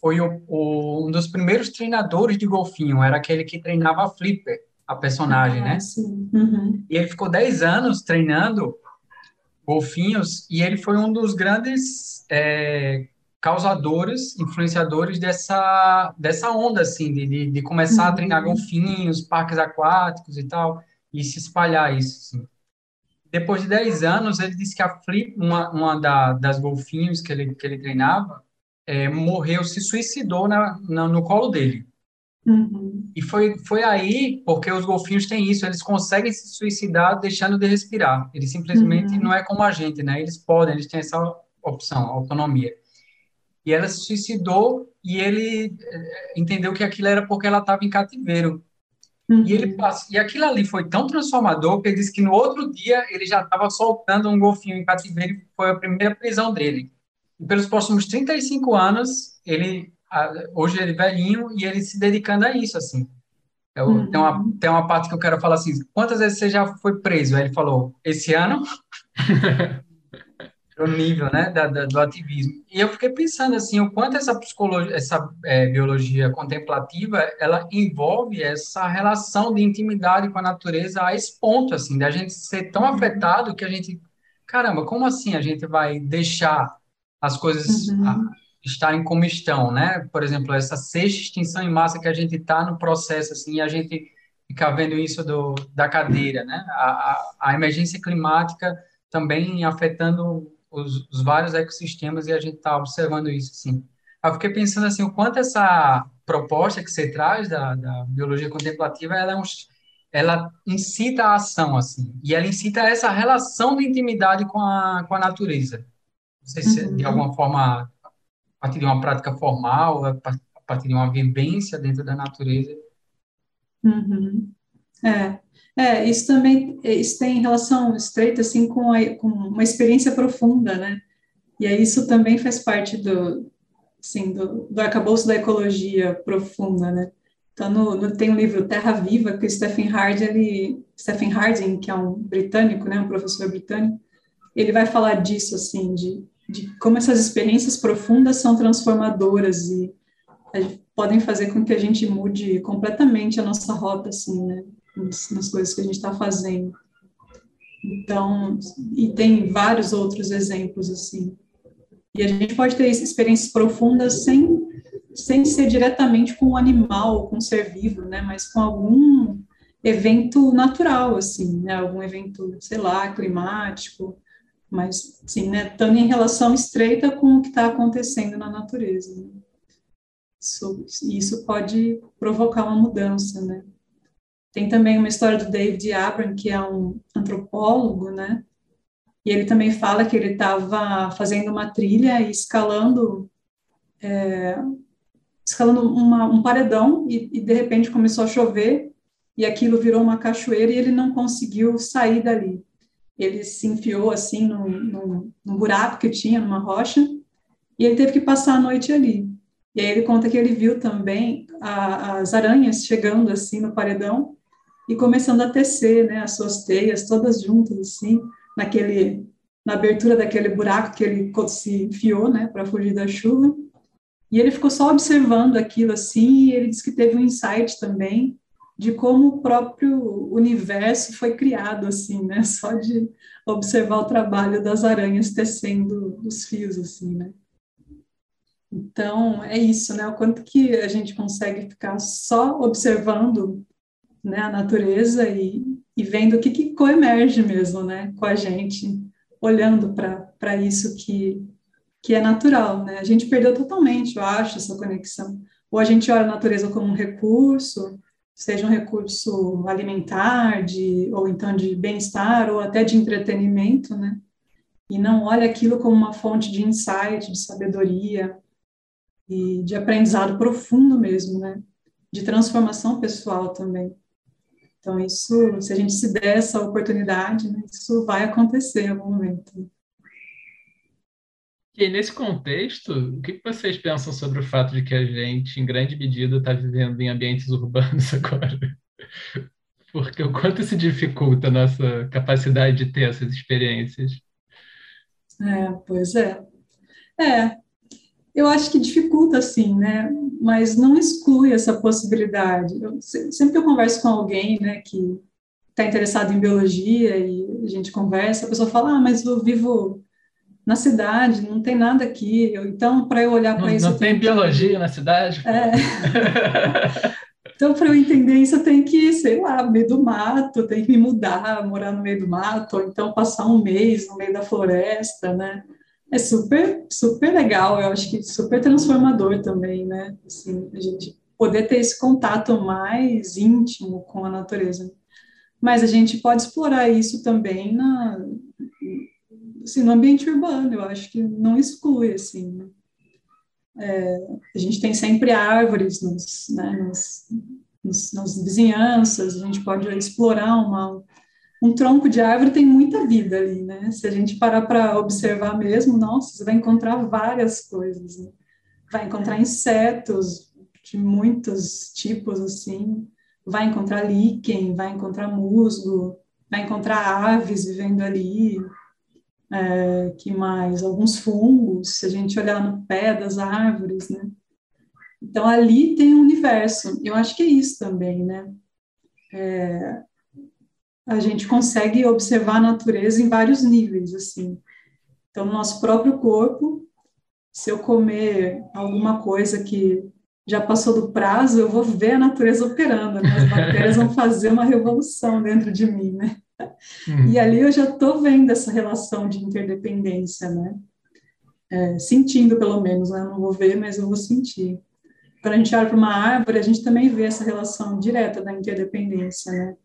foi o, o, um dos primeiros treinadores de golfinho, era aquele que treinava a Flipper, a personagem, né? Uhum. E ele ficou 10 anos treinando golfinhos, e ele foi um dos grandes é, causadores, influenciadores dessa, dessa onda, assim, de, de, de começar uhum. a treinar uhum. golfinhos, parques aquáticos e tal, e se espalhar isso, assim. Depois de 10 anos, ele disse que a Flip, uma, uma da, das golfinhos que ele, que ele treinava, é, morreu, se suicidou na, na, no colo dele. Uhum. E foi, foi aí, porque os golfinhos têm isso, eles conseguem se suicidar deixando de respirar. Eles simplesmente uhum. não é como a gente, né? Eles podem, eles têm essa opção, autonomia. E ela se suicidou e ele eh, entendeu que aquilo era porque ela estava em cativeiro. Uhum. E ele e aquilo ali foi tão transformador que ele disse que no outro dia ele já estava soltando um golfinho em cativeiro, e foi a primeira prisão dele. E pelos próximos 35 anos, ele hoje ele é velhinho e ele se dedicando a isso assim. Eu, uhum. tem, uma, tem uma parte que eu quero falar assim: quantas vezes você já foi preso? Aí ele falou: esse ano. o nível né, da, da, do ativismo. E eu fiquei pensando assim, o quanto essa psicologia, essa é, biologia contemplativa, ela envolve essa relação de intimidade com a natureza a esse ponto, assim, da gente ser tão afetado que a gente, caramba, como assim a gente vai deixar as coisas uhum. a, estarem como estão, né? Por exemplo, essa sexta extinção em massa que a gente está no processo, assim, e a gente fica vendo isso do, da cadeira, né? A, a, a emergência climática também afetando os, os vários ecossistemas e a gente está observando isso, sim. Eu fiquei pensando assim, o quanto essa proposta que você traz da, da biologia contemplativa, ela, é um, ela incita a ação, assim, e ela incita essa relação de intimidade com a, com a natureza. Não sei se uhum. de alguma forma, a partir de uma prática formal, a partir de uma vivência dentro da natureza. Uhum. É, é, isso também isso tem relação estreita assim com, a, com uma experiência profunda, né? E aí isso também faz parte do, assim, do, do arcabouço da ecologia profunda, né? Então, no, no, tem um livro Terra Viva, que o Stephen Harding, ele, Stephen Harding, que é um britânico, né, um professor britânico, ele vai falar disso, assim, de, de como essas experiências profundas são transformadoras e podem fazer com que a gente mude completamente a nossa rota, assim, né? Nas coisas que a gente está fazendo. Então, e tem vários outros exemplos assim. E a gente pode ter experiências profundas sem, sem ser diretamente com um animal, com um ser vivo, né? Mas com algum evento natural, assim, né? Algum evento, sei lá, climático, mas, sim, né? Estando em relação estreita com o que está acontecendo na natureza. Né? Isso, isso pode provocar uma mudança, né? Tem também uma história do David Abram, que é um antropólogo, né? E ele também fala que ele estava fazendo uma trilha e escalando, é, escalando uma, um paredão e, e, de repente começou a chover e aquilo virou uma cachoeira e ele não conseguiu sair dali. Ele se enfiou assim num, num, num buraco que tinha numa rocha e ele teve que passar a noite ali. E aí ele conta que ele viu também a, as aranhas chegando assim no paredão e começando a tecer, né, as suas teias todas juntas assim, naquele na abertura daquele buraco que ele se enfiou, né, para fugir da chuva. E ele ficou só observando aquilo assim, e ele disse que teve um insight também de como o próprio universo foi criado assim, né, só de observar o trabalho das aranhas tecendo os fios assim, né. Então, é isso, né? O quanto que a gente consegue ficar só observando né, a natureza e, e vendo o que, que coemerge mesmo, né, com a gente, olhando para isso que, que é natural, né? A gente perdeu totalmente, eu acho, essa conexão. Ou a gente olha a natureza como um recurso, seja um recurso alimentar, de, ou então de bem-estar, ou até de entretenimento, né? E não olha aquilo como uma fonte de insight, de sabedoria e de aprendizado profundo mesmo, né? De transformação pessoal também. Então, isso, se a gente se der essa oportunidade, né, isso vai acontecer em algum momento. E nesse contexto, o que vocês pensam sobre o fato de que a gente, em grande medida, está vivendo em ambientes urbanos agora? Porque o quanto isso dificulta a nossa capacidade de ter essas experiências? É, pois é. É, eu acho que dificulta, sim, né? Mas não exclui essa possibilidade. Eu, sempre que eu converso com alguém, né, que está interessado em biologia e a gente conversa, a pessoa fala, ah, mas eu vivo na cidade, não tem nada aqui. Eu, então, para eu olhar para isso... Não tem biologia que... na cidade? É. então, para eu entender isso, eu tenho que sei lá, no meio do mato, tenho que me mudar, morar no meio do mato, ou então passar um mês no meio da floresta, né? É super, super legal, eu acho que super transformador também, né? Assim, a gente poder ter esse contato mais íntimo com a natureza. Mas a gente pode explorar isso também na, assim, no ambiente urbano, eu acho que não exclui, assim, né? é, a gente tem sempre árvores nos, né, nos, nos, nas vizinhanças, a gente pode explorar uma, um tronco de árvore tem muita vida ali, né? Se a gente parar para observar mesmo, nossa, você vai encontrar várias coisas. Né? Vai encontrar insetos de muitos tipos, assim, vai encontrar líquen, vai encontrar musgo, vai encontrar aves vivendo ali, é, que mais? Alguns fungos, se a gente olhar no pé das árvores, né? Então, ali tem um universo. Eu acho que é isso também, né? É, a gente consegue observar a natureza em vários níveis, assim. Então, no nosso próprio corpo, se eu comer alguma coisa que já passou do prazo, eu vou ver a natureza operando, né? as bactérias vão fazer uma revolução dentro de mim, né? Uhum. E ali eu já estou vendo essa relação de interdependência, né? É, sentindo, pelo menos, né? Não vou ver, mas eu vou sentir. Quando a gente olha para uma árvore, a gente também vê essa relação direta da interdependência, né?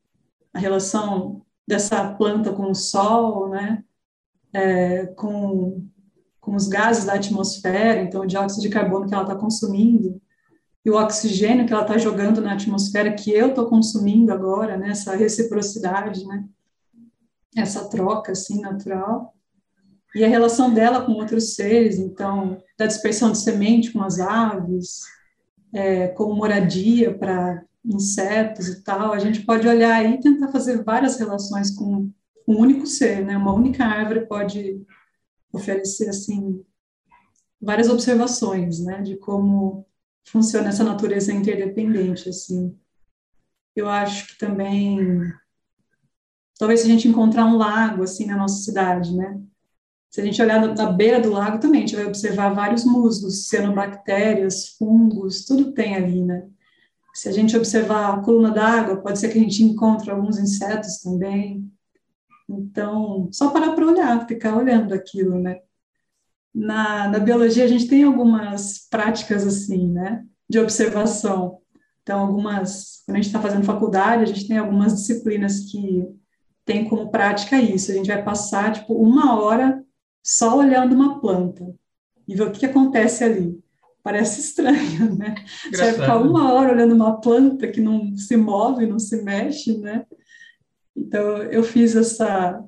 A relação dessa planta com o sol, né, é, com, com os gases da atmosfera, então o dióxido de carbono que ela está consumindo e o oxigênio que ela está jogando na atmosfera que eu estou consumindo agora, né, essa reciprocidade, né, essa troca assim natural. E a relação dela com outros seres, então da dispersão de semente com as aves, é, como moradia para insetos e tal, a gente pode olhar aí e tentar fazer várias relações com um único ser, né? Uma única árvore pode oferecer assim várias observações, né, de como funciona essa natureza interdependente assim. Eu acho que também talvez se a gente encontrar um lago assim na nossa cidade, né? Se a gente olhar da beira do lago também, a gente vai observar vários musgos, cianobactérias, fungos, tudo tem ali, né? Se a gente observar a coluna d'água, pode ser que a gente encontre alguns insetos também. Então, só parar para olhar, ficar olhando aquilo, né? Na, na biologia, a gente tem algumas práticas assim, né? De observação. Então, algumas, quando a gente está fazendo faculdade, a gente tem algumas disciplinas que tem como prática isso. A gente vai passar, tipo, uma hora só olhando uma planta e ver o que, que acontece ali. Parece estranho, né? Engraçado. Você vai ficar uma hora olhando uma planta que não se move, não se mexe, né? Então, eu fiz essa,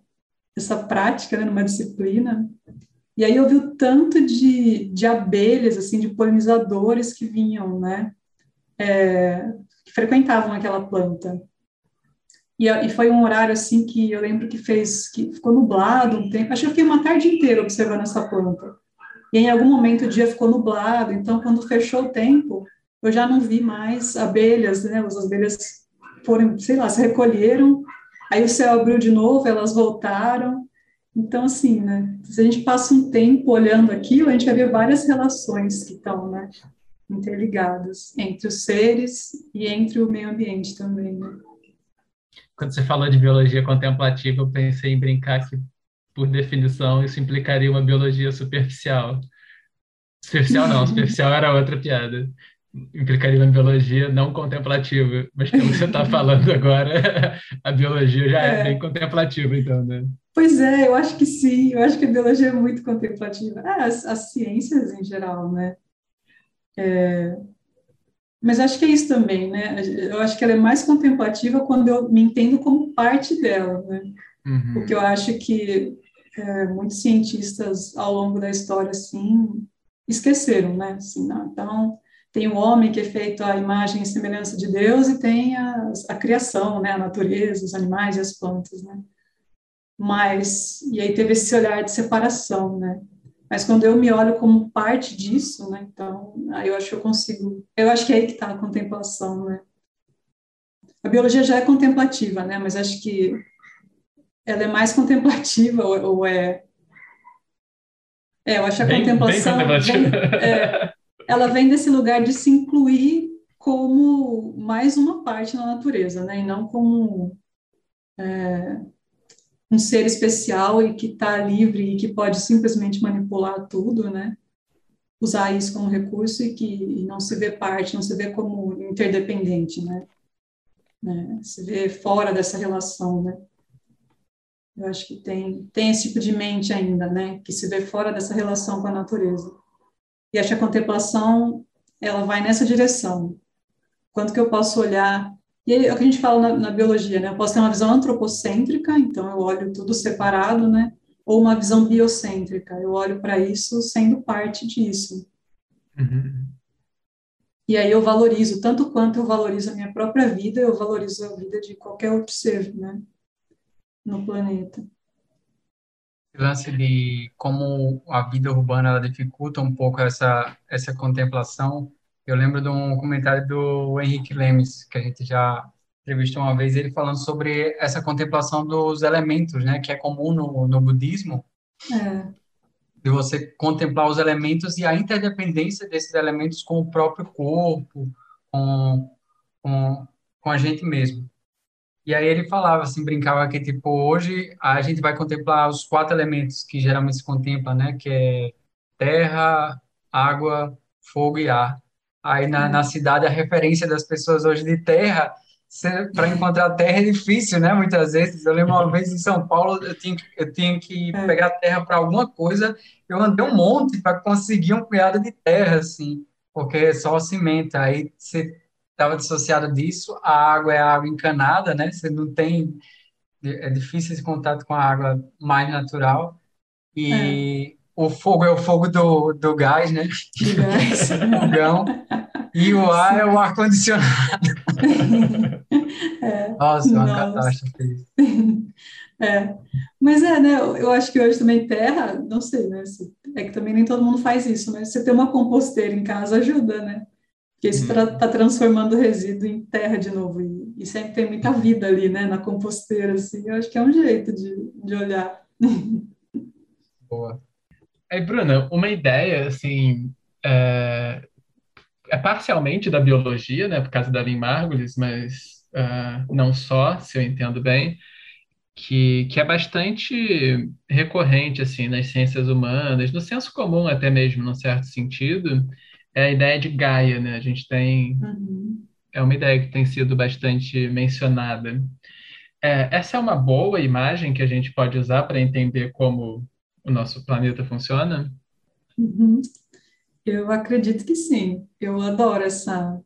essa prática né, numa disciplina, e aí eu vi o tanto de, de abelhas, assim, de polinizadores que vinham, né? É, que frequentavam aquela planta. E, e, foi um horário, assim, que eu lembro que fez, que ficou nublado um tempo, acho que eu fiquei uma tarde inteira observando essa planta. E em algum momento o dia ficou nublado, então quando fechou o tempo, eu já não vi mais abelhas, né? As abelhas foram, sei lá, se recolheram, aí o céu abriu de novo, elas voltaram. Então, assim, né? Se a gente passa um tempo olhando aquilo, a gente vai ver várias relações que estão, né? Interligadas entre os seres e entre o meio ambiente também, né? Quando você falou de biologia contemplativa, eu pensei em brincar que por definição, isso implicaria uma biologia superficial. Superficial não, superficial era outra piada. Implicaria uma biologia não contemplativa. Mas pelo que você está falando agora, a biologia já é. é. bem contemplativa, então, né? Pois é, eu acho que sim. Eu acho que a biologia é muito contemplativa. Ah, as, as ciências em geral, né? É, mas acho que é isso também, né? Eu acho que ela é mais contemplativa quando eu me entendo como parte dela, né? Uhum. Porque eu acho que é, muitos cientistas ao longo da história, assim, esqueceram, né? Assim, não, então, tem o homem que é feito à imagem e semelhança de Deus e tem a, a criação, né? A natureza, os animais e as plantas, né? Mas, e aí teve esse olhar de separação, né? Mas quando eu me olho como parte disso, né? Então, aí eu acho que eu consigo, eu acho que é aí que está a contemplação, né? A biologia já é contemplativa, né? Mas acho que ela é mais contemplativa ou, ou é é, eu acho a bem, contemplação bem vem, é, ela vem desse lugar de se incluir como mais uma parte na natureza, né, e não como é, um ser especial e que está livre e que pode simplesmente manipular tudo, né, usar isso como recurso e que não se vê parte, não se vê como interdependente, né, né se vê fora dessa relação, né. Eu acho que tem, tem esse tipo de mente ainda, né, que se vê fora dessa relação com a natureza. E acho que a contemplação, ela vai nessa direção. Quanto que eu posso olhar... E é o que a gente fala na, na biologia, né, eu posso ter uma visão antropocêntrica, então eu olho tudo separado, né, ou uma visão biocêntrica, eu olho para isso sendo parte disso. Uhum. E aí eu valorizo, tanto quanto eu valorizo a minha própria vida, eu valorizo a vida de qualquer outro ser, né? No planeta. O lance de como a vida urbana ela dificulta um pouco essa essa contemplação. Eu lembro de um comentário do Henrique Lemes, que a gente já entrevistou uma vez, ele falando sobre essa contemplação dos elementos, né, que é comum no, no budismo. É. De você contemplar os elementos e a interdependência desses elementos com o próprio corpo, com, com, com a gente mesmo. E aí ele falava assim, brincava que tipo hoje a gente vai contemplar os quatro elementos que geralmente se contempla, né, que é terra, água, fogo e ar. Aí na, na cidade a referência das pessoas hoje de terra para encontrar terra é difícil, né? Muitas vezes. Eu lembro uma vez em São Paulo, eu tinha, eu tinha que é. pegar terra para alguma coisa, eu andei um monte para conseguir um punhado de terra, assim, porque é só cimento. Aí você estava dissociado disso. A água é a água encanada, né? Você não tem é difícil esse contato com a água mais natural. E é. o fogo é o fogo do, do gás, né? Gás. fogão. E o ar Sim. é o ar condicionado. É. Nossa, uma Nossa. catástrofe. É, mas é, né? Eu acho que hoje também terra, não sei, né? É que também nem todo mundo faz isso, mas você ter uma composteira em casa ajuda, né? Porque isso está uhum. transformando o resíduo em terra de novo. E, e, sempre tem muita vida ali, né, na composteira, assim. Eu acho que é um jeito de, de olhar. Boa. Aí, Bruna, uma ideia, assim, é, é parcialmente da biologia, né, por causa da Lynn Margulis, mas uh, não só, se eu entendo bem, que, que é bastante recorrente, assim, nas ciências humanas, no senso comum até mesmo, num certo sentido, é a ideia de Gaia, né? A gente tem. Uhum. É uma ideia que tem sido bastante mencionada. É, essa é uma boa imagem que a gente pode usar para entender como o nosso planeta funciona? Uhum. Eu acredito que sim. Eu adoro essa,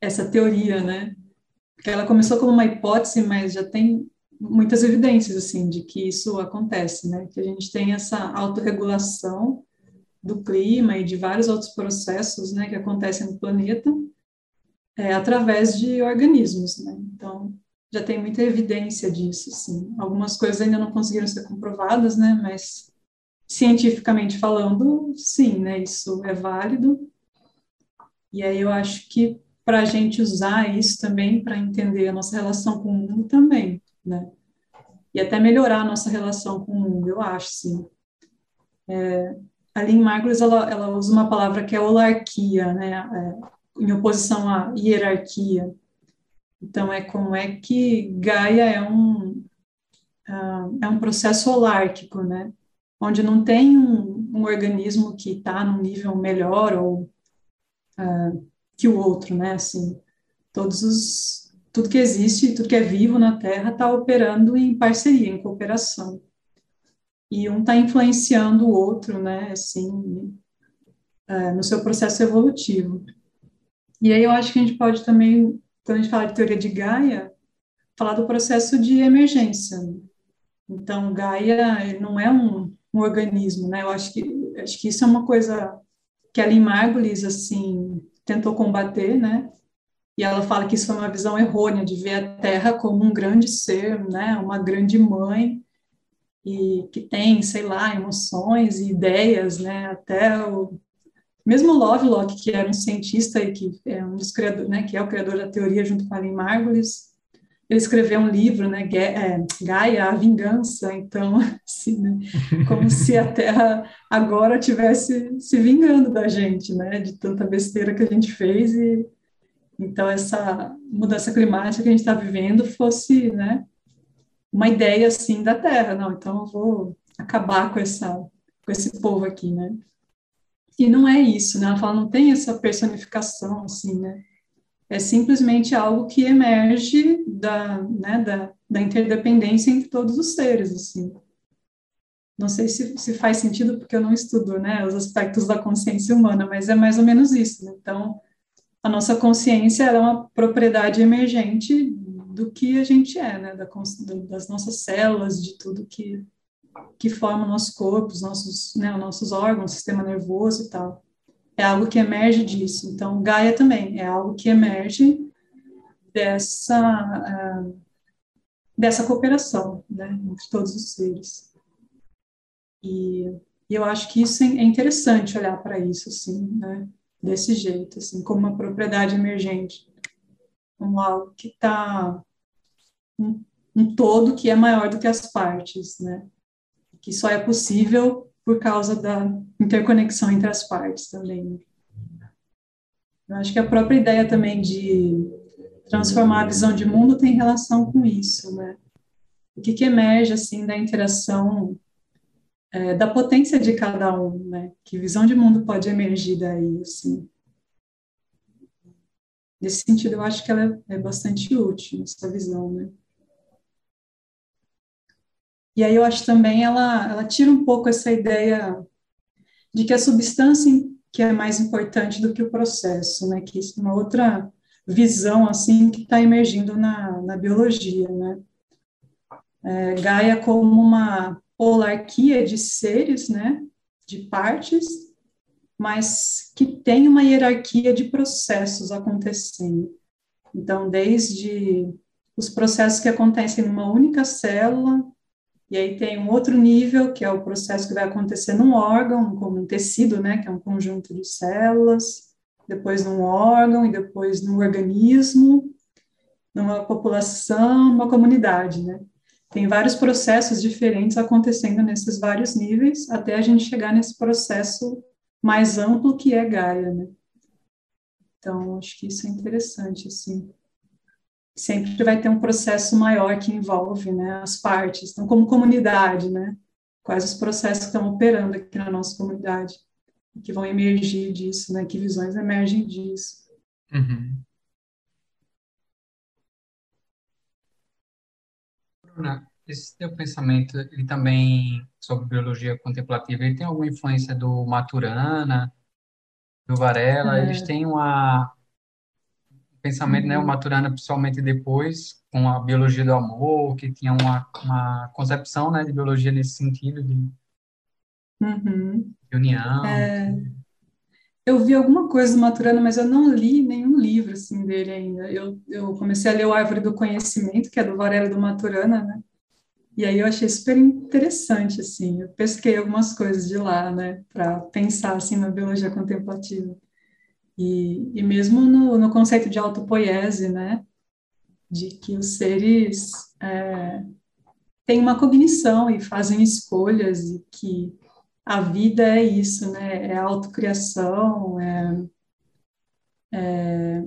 essa teoria, né? Porque ela começou como uma hipótese, mas já tem muitas evidências, assim, de que isso acontece, né? Que a gente tem essa autorregulação do clima e de vários outros processos, né, que acontecem no planeta, é, através de organismos, né? Então, já tem muita evidência disso, assim. Algumas coisas ainda não conseguiram ser comprovadas, né, mas cientificamente falando, sim, né, isso é válido. E aí eu acho que para a gente usar isso também para entender a nossa relação com o mundo também, né? E até melhorar a nossa relação com o mundo, eu acho, sim. É, a Lynn Margulis, ela, ela usa uma palavra que é holarquia, né? É, em oposição à hierarquia. Então, é como é que Gaia é um, uh, é um processo holárquico, né? Onde não tem um, um organismo que está num nível melhor ou uh, que o outro, né? Assim, todos os, tudo que existe, tudo que é vivo na Terra está operando em parceria, em cooperação. E um está influenciando o outro, né? Assim, uh, no seu processo evolutivo. E aí eu acho que a gente pode também quando a gente fala de teoria de Gaia, falar do processo de emergência. Então, Gaia não é um, um organismo, né? Eu acho que, acho que isso é uma coisa que a Lynn Margulis, assim, tentou combater, né? E ela fala que isso foi uma visão errônea de ver a Terra como um grande ser, né? Uma grande mãe e que tem, sei lá, emoções e ideias, né? Até o, mesmo Lovelock, que era um cientista e que é um dos criadores, né, que é o criador da teoria junto com Alan Margulis, ele escreveu um livro, né, é, Gaia, a Vingança, então, assim, né, como se a Terra agora tivesse se vingando da gente, né, de tanta besteira que a gente fez e então essa mudança climática que a gente está vivendo fosse, né, uma ideia assim da Terra, não, então eu vou acabar com essa com esse povo aqui, né? E não é isso, né? Ela fala, não tem essa personificação, assim, né? É simplesmente algo que emerge da, né, da, da interdependência entre todos os seres, assim. Não sei se, se faz sentido, porque eu não estudo, né, os aspectos da consciência humana, mas é mais ou menos isso, né? Então, a nossa consciência é uma propriedade emergente do que a gente é, né? Da, das nossas células, de tudo que que forma o nosso corpo, os nossos, né, os nossos órgãos, sistema nervoso e tal. É algo que emerge disso. Então, Gaia também é algo que emerge dessa, uh, dessa cooperação né, entre todos os seres. E, e eu acho que isso é, é interessante olhar para isso, assim, né, desse jeito, assim, como uma propriedade emergente, como algo que está um, um todo que é maior do que as partes, né? que só é possível por causa da interconexão entre as partes também. Eu acho que a própria ideia também de transformar a visão de mundo tem relação com isso, né? O que, que emerge, assim, da interação, é, da potência de cada um, né? Que visão de mundo pode emergir daí, assim. Nesse sentido, eu acho que ela é, é bastante útil, essa visão, né? E aí eu acho também ela, ela tira um pouco essa ideia de que a substância que é mais importante do que o processo, né? Que isso é uma outra visão assim que está emergindo na, na biologia, né? É, Gaia como uma holarquia de seres, né? De partes, mas que tem uma hierarquia de processos acontecendo. Então, desde os processos que acontecem numa única célula, e aí tem um outro nível, que é o processo que vai acontecer num órgão, como um tecido, né, que é um conjunto de células, depois num órgão e depois num organismo, numa população, numa comunidade, né? Tem vários processos diferentes acontecendo nesses vários níveis, até a gente chegar nesse processo mais amplo que é Gaia, né? Então, acho que isso é interessante, assim sempre vai ter um processo maior que envolve né, as partes. Então, como comunidade, né, quais os processos que estão operando aqui na nossa comunidade, que vão emergir disso, né, que visões emergem disso. Uhum. Bruna, esse teu pensamento, ele também, sobre biologia contemplativa, ele tem alguma influência do Maturana, do Varela, é. eles têm uma um pensamento, uhum. né, o Maturana principalmente depois, com a biologia do amor, que tinha uma, uma concepção, né, de biologia nesse sentido de, uhum. de união. É, eu vi alguma coisa do Maturana, mas eu não li nenhum livro, assim, dele ainda. Eu, eu comecei a ler o Árvore do Conhecimento, que é do Varela do Maturana, né, e aí eu achei super interessante, assim, eu pesquei algumas coisas de lá, né, para pensar, assim, na biologia contemplativa. E, e mesmo no, no conceito de autopoiese, né, de que os seres é, têm uma cognição e fazem escolhas e que a vida é isso, né, é autocriação, é, é,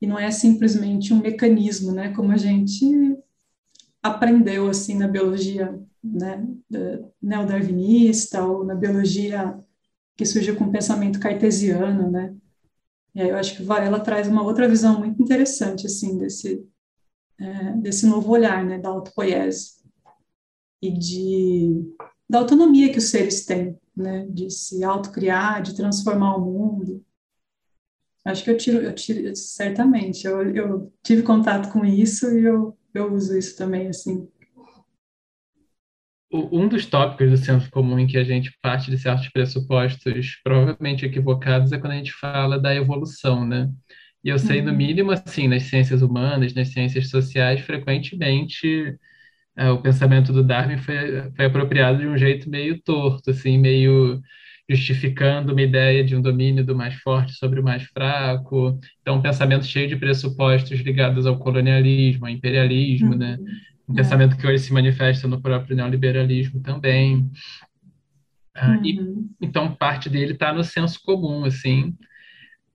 e não é simplesmente um mecanismo, né, como a gente aprendeu assim na biologia né, neodarwinista ou na biologia que surgiu com o pensamento cartesiano, né? E aí eu acho que Varela traz uma outra visão muito interessante assim desse é, desse novo olhar, né, da autopoiese e de da autonomia que os seres têm, né, de se autocriar, de transformar o mundo. Acho que eu tiro, eu tiro certamente. Eu, eu tive contato com isso e eu eu uso isso também, assim. Um dos tópicos do senso comum em que a gente parte de certos pressupostos provavelmente equivocados é quando a gente fala da evolução, né? E eu sei, no uhum. mínimo, assim, nas ciências humanas, nas ciências sociais, frequentemente é, o pensamento do Darwin foi, foi apropriado de um jeito meio torto, assim, meio justificando uma ideia de um domínio do mais forte sobre o mais fraco. Então, um pensamento cheio de pressupostos ligados ao colonialismo, ao imperialismo, né? uhum. né? Um pensamento que hoje se manifesta no próprio neoliberalismo também. Ah, uhum. e, então, parte dele está no senso comum, assim,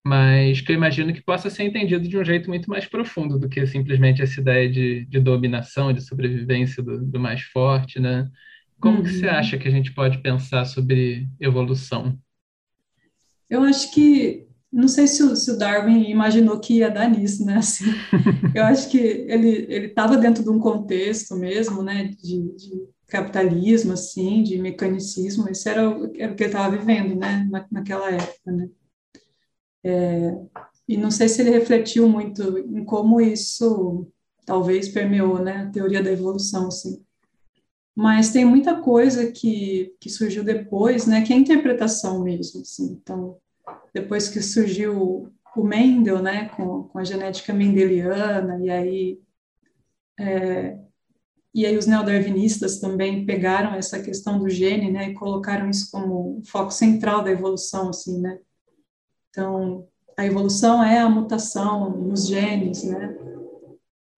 mas que eu imagino que possa ser entendido de um jeito muito mais profundo do que simplesmente essa ideia de, de dominação, de sobrevivência do, do mais forte, né? Como uhum. que você uhum. acha que a gente pode pensar sobre evolução? Eu acho que, não sei se o, se o Darwin imaginou que ia dar nisso, né? Assim, eu acho que ele ele estava dentro de um contexto mesmo, né? De, de, capitalismo, assim, de mecanicismo. Esse era o, era o que ele estava vivendo, né? Na, naquela época, né? É, e não sei se ele refletiu muito em como isso talvez permeou, né? A teoria da evolução, assim mas tem muita coisa que, que surgiu depois, né, que é interpretação mesmo, assim, então, depois que surgiu o Mendel, né, com, com a genética mendeliana, e aí, é, e aí os neodarwinistas também pegaram essa questão do gene, né, e colocaram isso como foco central da evolução, assim, né, então, a evolução é a mutação nos genes, né,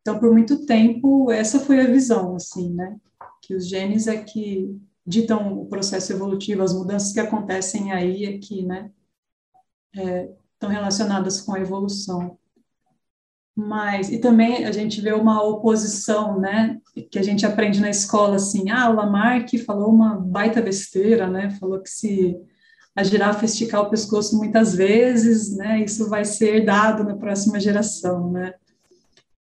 então, por muito tempo, essa foi a visão, assim, né, que os genes é que ditam o processo evolutivo, as mudanças que acontecem aí que, né, é, estão relacionadas com a evolução. Mas, e também a gente vê uma oposição, né, que a gente aprende na escola, assim, ah, o Lamarck falou uma baita besteira, né, falou que se a girafa esticar o pescoço muitas vezes, né, isso vai ser dado na próxima geração, né,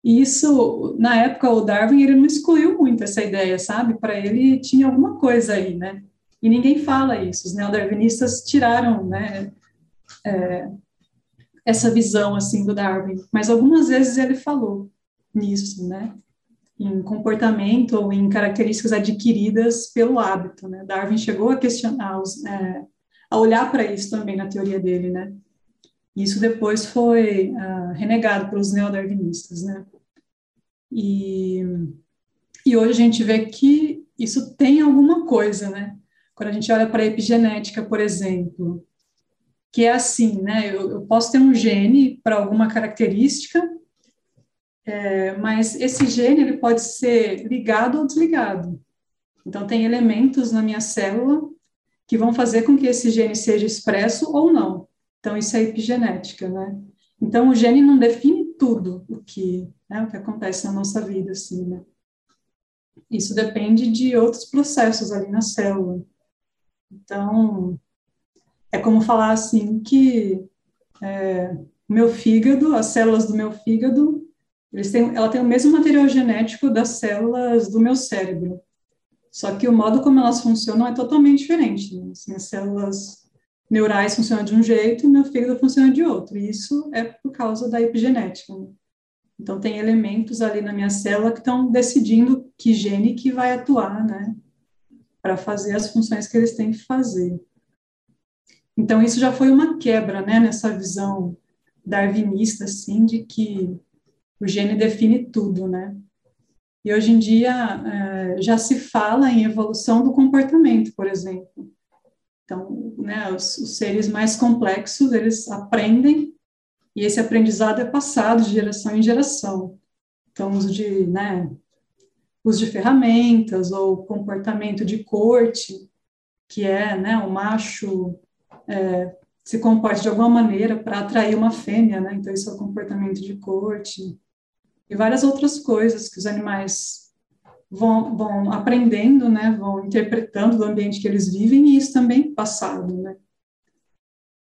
e isso, na época, o Darwin, ele não excluiu muito essa ideia, sabe? Para ele tinha alguma coisa aí, né? E ninguém fala isso. Os neodarwinistas tiraram, né, é, essa visão, assim, do Darwin. Mas algumas vezes ele falou nisso, né? Em comportamento ou em características adquiridas pelo hábito, né? Darwin chegou a questionar, os, é, a olhar para isso também na teoria dele, né? Isso depois foi uh, renegado pelos neodarwinistas, né? E, e hoje a gente vê que isso tem alguma coisa, né? Quando a gente olha para a epigenética, por exemplo, que é assim, né? Eu, eu posso ter um gene para alguma característica, é, mas esse gene ele pode ser ligado ou desligado. Então, tem elementos na minha célula que vão fazer com que esse gene seja expresso ou não. Então, isso é epigenética, né? Então, o gene não define tudo o que, né, o que acontece na nossa vida, assim, né? Isso depende de outros processos ali na célula. Então, é como falar assim que é, meu fígado, as células do meu fígado, eles têm, ela tem o mesmo material genético das células do meu cérebro. Só que o modo como elas funcionam é totalmente diferente. Né? Assim, as células neurais funcionam de um jeito meu fígado funciona de outro. E isso é por causa da epigenética. Né? Então, tem elementos ali na minha célula que estão decidindo que gene que vai atuar, né? Para fazer as funções que eles têm que fazer. Então, isso já foi uma quebra, né? Nessa visão darwinista, assim, de que o gene define tudo, né? E hoje em dia é, já se fala em evolução do comportamento, por exemplo. Então, né, os, os seres mais complexos, eles aprendem e esse aprendizado é passado de geração em geração. Então, uso de, né, uso de ferramentas ou comportamento de corte, que é, né, o macho é, se comporta de alguma maneira para atrair uma fêmea, né? Então, isso é o comportamento de corte. E várias outras coisas que os animais vão, vão aprendendo, né? Vão interpretando do ambiente que eles vivem, e isso também passado, né?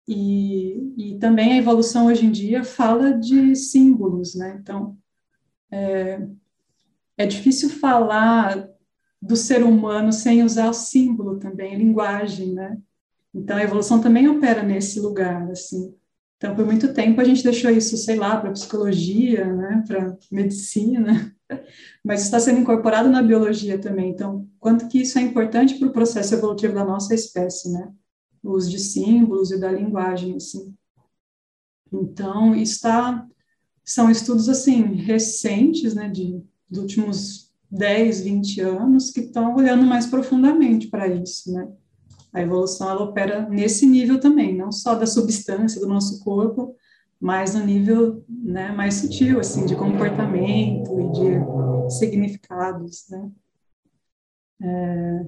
E, e também a evolução hoje em dia fala de símbolos, né? Então, é, é difícil falar do ser humano sem usar símbolo também, linguagem, né? Então, a evolução também opera nesse lugar, assim. Então, por muito tempo a gente deixou isso, sei lá, para psicologia, né, para medicina, mas está sendo incorporado na biologia também. Então, quanto que isso é importante para o processo evolutivo da nossa espécie, né? o uso de símbolos e da linguagem, assim. Então, está, são estudos, assim, recentes, né, de, dos últimos 10, 20 anos, que estão olhando mais profundamente para isso, né. A evolução, ela opera nesse nível também, não só da substância do nosso corpo, mas no nível né, mais sutil, assim, de comportamento e de significados, né. É,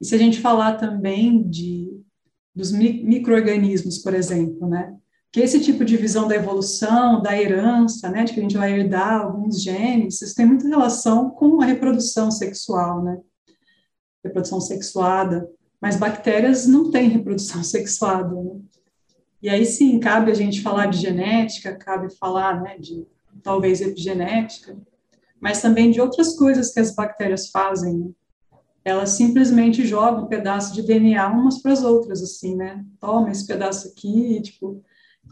e se a gente falar também de, dos micro-organismos, por exemplo, né? Que esse tipo de visão da evolução, da herança, né? De que a gente vai herdar alguns genes, isso tem muita relação com a reprodução sexual, né? Reprodução sexuada. Mas bactérias não têm reprodução sexuada, né? E aí sim, cabe a gente falar de genética, cabe falar, né, de talvez epigenética, mas também de outras coisas que as bactérias fazem, né? elas simplesmente jogam um pedaço de DNA umas para as outras, assim, né? Toma esse pedaço aqui, tipo,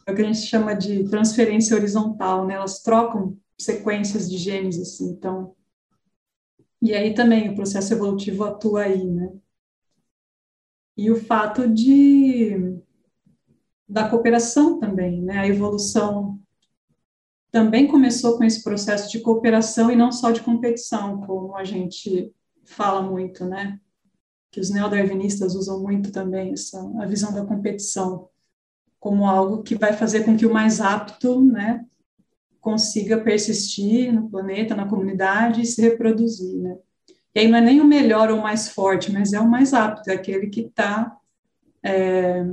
é o que a gente chama de transferência horizontal, né? Elas trocam sequências de genes, assim, então. E aí também o processo evolutivo atua aí, né? E o fato de da cooperação também, né? A evolução também começou com esse processo de cooperação e não só de competição, como a gente fala muito, né? Que os neodarwinistas usam muito também essa a visão da competição como algo que vai fazer com que o mais apto, né, consiga persistir no planeta, na comunidade e se reproduzir, né? E aí não é nem o melhor ou o mais forte, mas é o mais apto, é aquele que está é,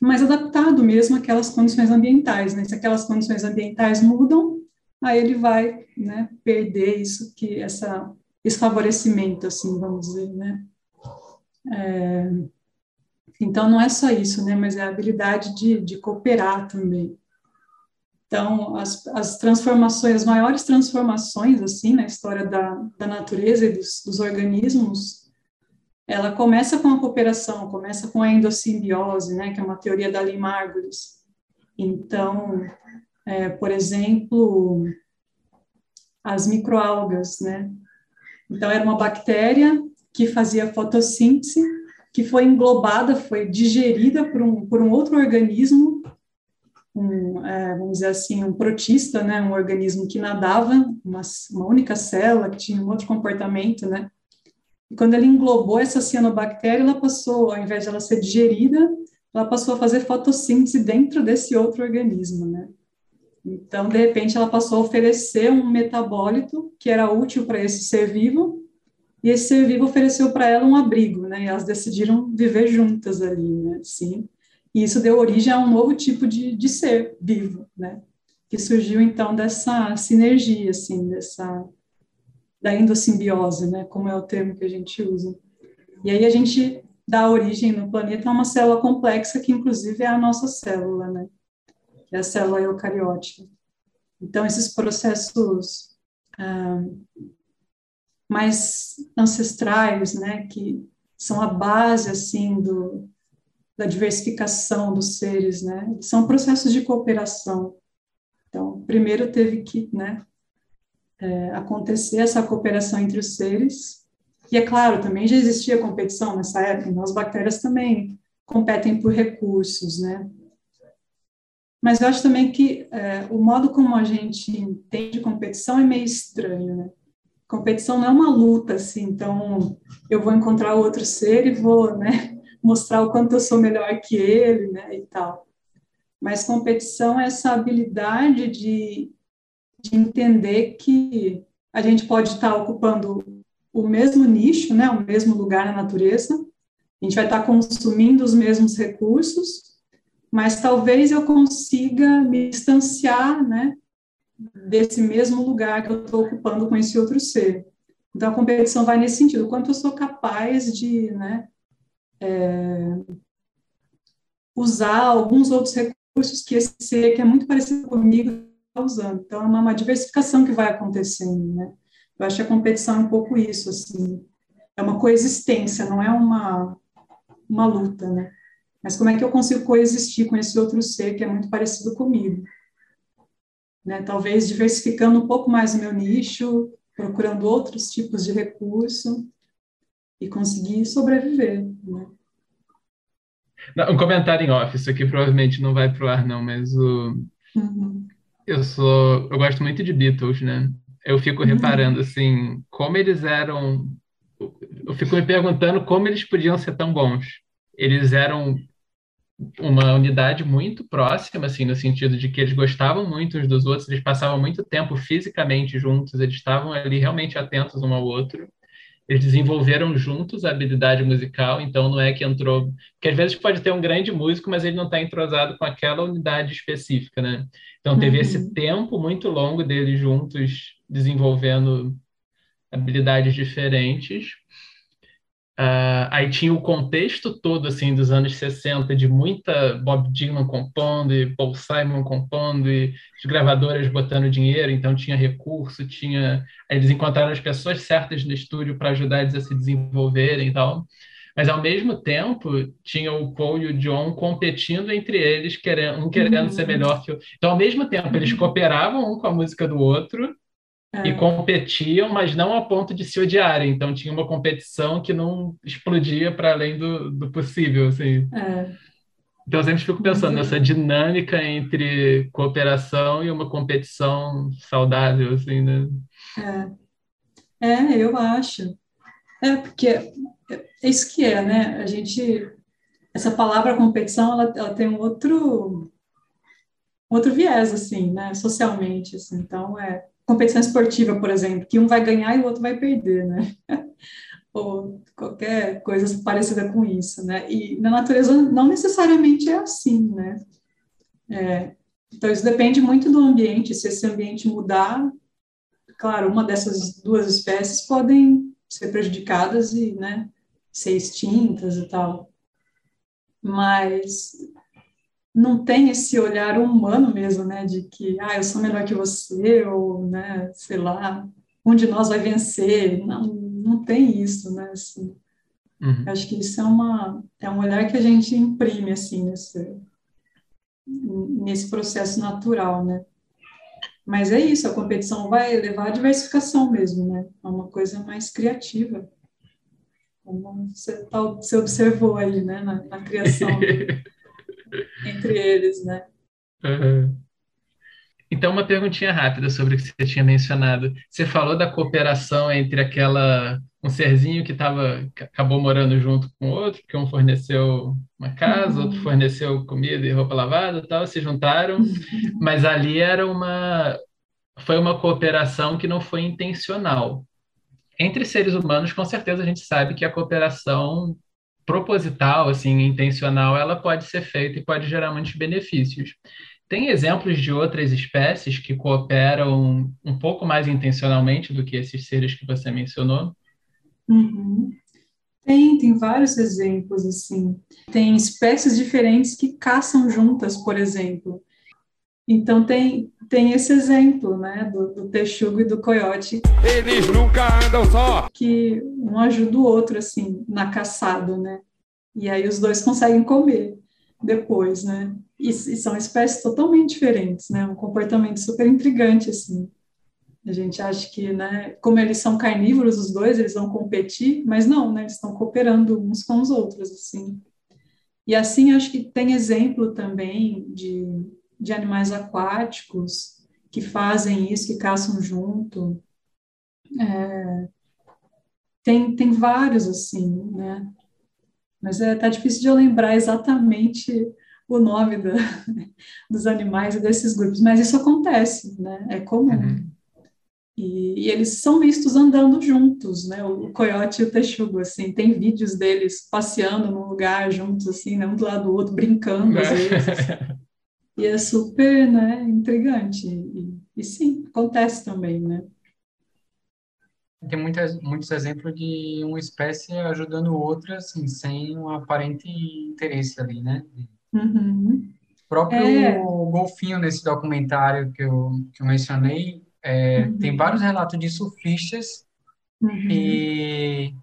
mais adaptado mesmo àquelas condições ambientais, né? Se aquelas condições ambientais mudam, aí ele vai, né, perder isso que essa esse favorecimento, assim, vamos dizer, né? É, então, não é só isso, né? Mas é a habilidade de, de cooperar também. Então, as, as transformações, as maiores transformações, assim, na história da, da natureza e dos, dos organismos, ela começa com a cooperação, começa com a endossimbiose, né? Que é uma teoria da Margulis. Então, é, por exemplo, as microalgas, né? Então, era uma bactéria que fazia fotossíntese, que foi englobada, foi digerida por um, por um outro organismo, um, é, vamos dizer assim, um protista, né, um organismo que nadava, uma, uma única célula, que tinha um outro comportamento, né, e quando ele englobou essa cianobactéria, ela passou, ao invés de ela ser digerida, ela passou a fazer fotossíntese dentro desse outro organismo, né. Então, de repente, ela passou a oferecer um metabólito que era útil para esse ser vivo, e esse ser vivo ofereceu para ela um abrigo, né? E elas decidiram viver juntas ali, né? Sim. E isso deu origem a um novo tipo de, de ser vivo, né? Que surgiu então dessa sinergia, assim, dessa da endossimbiose, né? Como é o termo que a gente usa. E aí a gente dá origem no planeta a uma célula complexa que inclusive é a nossa célula, né? que é a célula eucariótica. Então, esses processos ah, mais ancestrais, né, que são a base, assim, do, da diversificação dos seres, né? São processos de cooperação. Então, primeiro teve que, né, é, acontecer essa cooperação entre os seres. E é claro, também já existia competição nessa época, então as bactérias também competem por recursos, né? Mas eu acho também que é, o modo como a gente entende competição é meio estranho, né? Competição não é uma luta, assim, então eu vou encontrar outro ser e vou, né, mostrar o quanto eu sou melhor que ele, né, e tal. Mas competição é essa habilidade de, de entender que a gente pode estar ocupando o mesmo nicho, né, o mesmo lugar na natureza, a gente vai estar consumindo os mesmos recursos, mas talvez eu consiga me distanciar, né, desse mesmo lugar que eu estou ocupando com esse outro ser. Então, a competição vai nesse sentido, quanto eu sou capaz de, né, é, usar alguns outros recursos que esse ser, que é muito parecido comigo, está usando. Então, é uma, uma, diversificação que vai acontecendo, né. Eu acho que a competição é um pouco isso, assim, é uma coexistência, não é uma, uma luta, né. Mas como é que eu consigo coexistir com esse outro ser que é muito parecido comigo? Né? Talvez diversificando um pouco mais o meu nicho, procurando outros tipos de recurso e conseguir sobreviver. Né? um comentário em off, isso aqui provavelmente não vai pro ar não, mas o uhum. eu sou, eu gosto muito de Beatles, né? Eu fico uhum. reparando assim, como eles eram eu fico me perguntando como eles podiam ser tão bons. Eles eram uma unidade muito próxima, assim, no sentido de que eles gostavam muito uns dos outros, eles passavam muito tempo fisicamente juntos, eles estavam ali realmente atentos um ao outro. Eles desenvolveram juntos a habilidade musical, então não é que entrou. Porque às vezes pode ter um grande músico, mas ele não está entrosado com aquela unidade específica, né? Então teve uhum. esse tempo muito longo deles juntos desenvolvendo habilidades diferentes. Uh, aí tinha o contexto todo assim dos anos 60 de muita Bob Dylan compondo e Paul Simon compondo e as gravadoras botando dinheiro, então tinha recurso, tinha eles encontraram as pessoas certas no estúdio para ajudar eles a se desenvolverem e tal. Mas ao mesmo tempo tinha o Paul e o John competindo entre eles, querendo, um querendo uhum. ser melhor que o Então ao mesmo tempo eles cooperavam um com a música do outro e é. competiam, mas não a ponto de se odiarem. Então tinha uma competição que não explodia para além do, do possível, assim. É. Então eu sempre fico pensando uhum. nessa dinâmica entre cooperação e uma competição saudável, assim, né? É, é eu acho. É, porque é isso que é, né? A gente... Essa palavra competição, ela, ela tem um outro... Outro viés, assim, né? Socialmente, assim. Então, é competição esportiva, por exemplo, que um vai ganhar e o outro vai perder, né? Ou qualquer coisa parecida com isso, né? E na natureza não necessariamente é assim, né? É, então, isso depende muito do ambiente. Se esse ambiente mudar, claro, uma dessas duas espécies podem ser prejudicadas e, né, ser extintas e tal. Mas não tem esse olhar humano mesmo, né, de que, ah, eu sou melhor que você, ou, né, sei lá, um de nós vai vencer, não, não tem isso, né, assim. Uhum. Acho que isso é uma, é um olhar que a gente imprime, assim, nesse, nesse processo natural, né. Mas é isso, a competição vai levar à diversificação mesmo, né, é uma coisa mais criativa, como você, tá, você observou aí, né, na, na criação. entre eles, né? Uhum. Então, uma perguntinha rápida sobre o que você tinha mencionado. Você falou da cooperação entre aquela um serzinho que tava, acabou morando junto com outro, que um forneceu uma casa, uhum. outro forneceu comida e roupa lavada, tal, se juntaram, uhum. mas ali era uma foi uma cooperação que não foi intencional. Entre seres humanos, com certeza a gente sabe que a cooperação proposital, assim, intencional, ela pode ser feita e pode gerar muitos benefícios. Tem exemplos de outras espécies que cooperam um pouco mais intencionalmente do que esses seres que você mencionou? Uhum. Tem, tem vários exemplos, assim. Tem espécies diferentes que caçam juntas, por exemplo. Então tem, tem esse exemplo, né, do, do texugo e do coiote. Eles nunca andam só. Que um ajuda o outro, assim, na caçada, né. E aí os dois conseguem comer depois, né? E, e são espécies totalmente diferentes, né? Um comportamento super intrigante, assim. A gente acha que, né, como eles são carnívoros, os dois, eles vão competir, mas não, né, eles estão cooperando uns com os outros, assim. E assim, acho que tem exemplo também de, de animais aquáticos que fazem isso, que caçam junto. É, tem, tem vários, assim, né? Mas é, tá difícil de eu lembrar exatamente o nome da, dos animais e desses grupos, mas isso acontece, né? É comum. Uhum. E, e, eles são vistos andando juntos, né? O, o coiote e o texugo, assim, tem vídeos deles passeando num lugar juntos, assim, né? um do lado do outro, brincando às é. vezes. e é super, né, intrigante. E, e, sim, acontece também, né? Tem muitas, muitos exemplos de uma espécie ajudando outra, assim, sem um aparente interesse ali, né? Uhum. O próprio é. golfinho nesse documentário que eu, que eu mencionei, é, uhum. Tem vários relatos de surfistas uhum. que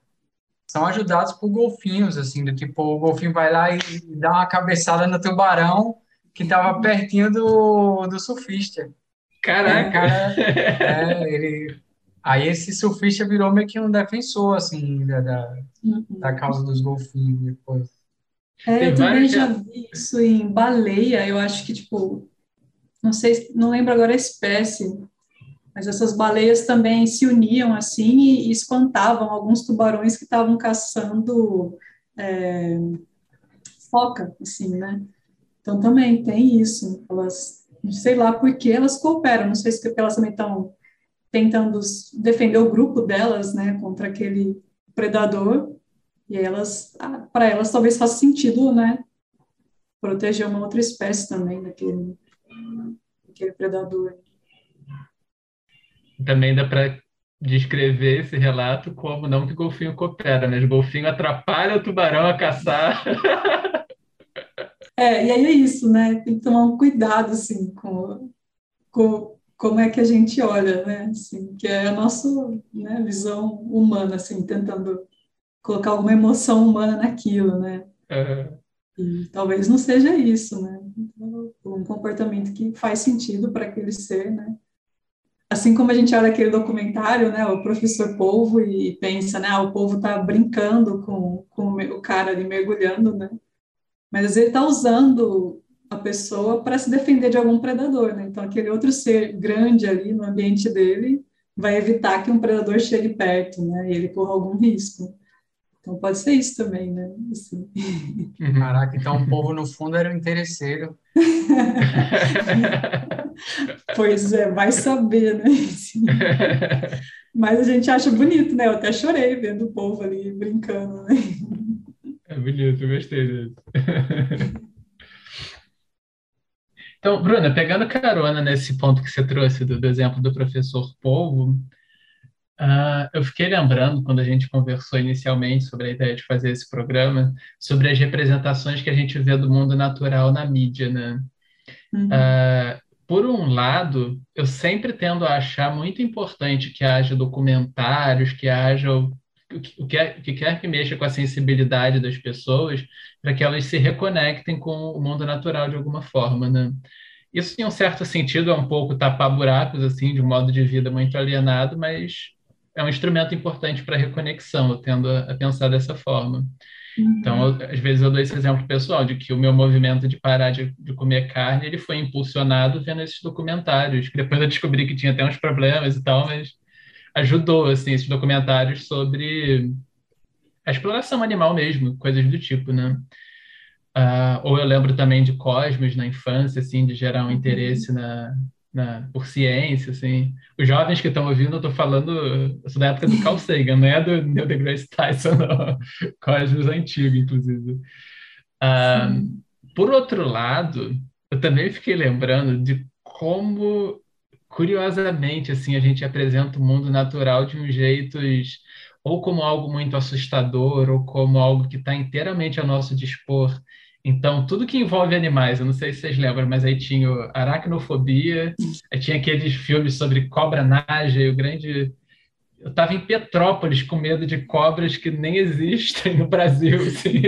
são ajudados por golfinhos, assim, do tipo, o golfinho vai lá e dá uma cabeçada no tubarão que estava pertinho do, do surfista. Caraca! Cara, é, ele... Aí esse surfista virou meio que um defensor, assim, da, da, uhum. da causa dos golfinhos depois. É, eu também já vi isso em baleia, eu acho que, tipo, não sei, não lembro agora a espécie, mas essas baleias também se uniam assim e, espantavam alguns tubarões que estavam caçando é, foca, assim, né? Então também tem isso. Elas, sei lá por que elas cooperam, não sei se elas também estão tentando defender o grupo delas, né, contra aquele predador. E elas, ah, para elas talvez faça sentido, né, proteger uma outra espécie também daquele, daquele predador também dá para descrever esse relato como não que golfinho coopera, né? O golfinho atrapalha o tubarão a caçar. É, e aí é isso, né? Tem que tomar um cuidado, assim, com, com como é que a gente olha, né? Assim, que é a nossa né, visão humana, assim, tentando colocar alguma emoção humana naquilo, né? Uhum. E talvez não seja isso, né? Um comportamento que faz sentido para aquele ser, né? assim como a gente olha aquele documentário, né, o professor Polvo e pensa, né, ah, o Polvo está brincando com, com o cara ali mergulhando, né, mas ele está usando a pessoa para se defender de algum predador, né, então aquele outro ser grande ali no ambiente dele vai evitar que um predador chegue perto, né, e ele corra algum risco. Então pode ser isso também, né? Assim. Uhum. Caraca, então o povo no fundo era um interesseiro. pois é, vai saber, né? Assim. Mas a gente acha bonito, né? Eu até chorei vendo o povo ali brincando, né? É bonito, gostei disso. Então, Bruna, pegando carona nesse ponto que você trouxe do, do exemplo do professor Polvo, Uh, eu fiquei lembrando, quando a gente conversou inicialmente sobre a ideia de fazer esse programa, sobre as representações que a gente vê do mundo natural na mídia, né? Uhum. Uh, por um lado, eu sempre tendo a achar muito importante que haja documentários, que haja o, que, o que quer que mexa com a sensibilidade das pessoas, para que elas se reconectem com o mundo natural de alguma forma, né? Isso, em um certo sentido, é um pouco tapar buracos, assim, de um modo de vida muito alienado, mas é um instrumento importante para reconexão, eu tendo a, a pensar dessa forma. Uhum. Então, eu, às vezes eu dou esse exemplo pessoal de que o meu movimento de parar de, de, comer carne, ele foi impulsionado vendo esses documentários, que depois eu descobri que tinha até uns problemas e tal, mas ajudou, assim, esses documentários sobre a exploração animal mesmo, coisas do tipo, né? Uh, ou eu lembro também de Cosmos na infância, assim, de gerar um uhum. interesse na, na, por ciência, assim. Os jovens que estão ouvindo, eu estou falando, eu sou da época do Carl Sagan, não é do Neil deGrasse Tyson, não. Cosmos antigo, inclusive. Uh, por outro lado, eu também fiquei lembrando de como, curiosamente, assim, a gente apresenta o mundo natural de um jeito ou como algo muito assustador, ou como algo que está inteiramente a nosso dispor, então, tudo que envolve animais, eu não sei se vocês lembram, mas aí tinha aracnofobia, aí tinha aqueles filmes sobre cobra naja e o grande eu estava em Petrópolis com medo de cobras que nem existem no Brasil. Assim.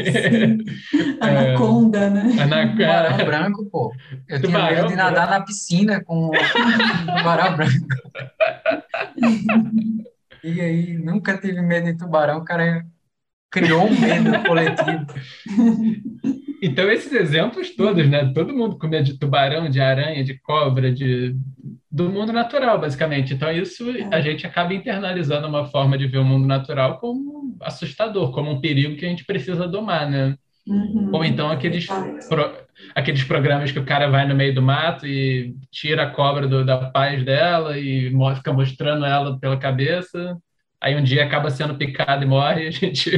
Anaconda, é, né? Ana... Tubarão branco, pô. Eu tubarão tinha medo de nadar na piscina com tubarão branco. e aí, nunca tive medo de tubarão, o cara criou um medo coletivo. Então, esses exemplos todos, né? Todo mundo com medo de tubarão, de aranha, de cobra, de do mundo natural, basicamente. Então, isso é. a gente acaba internalizando uma forma de ver o mundo natural como assustador, como um perigo que a gente precisa domar, né? Uhum. Ou então aqueles, pro, aqueles programas que o cara vai no meio do mato e tira a cobra do, da paz dela e fica mostrando ela pela cabeça. Aí um dia acaba sendo picado e morre e a gente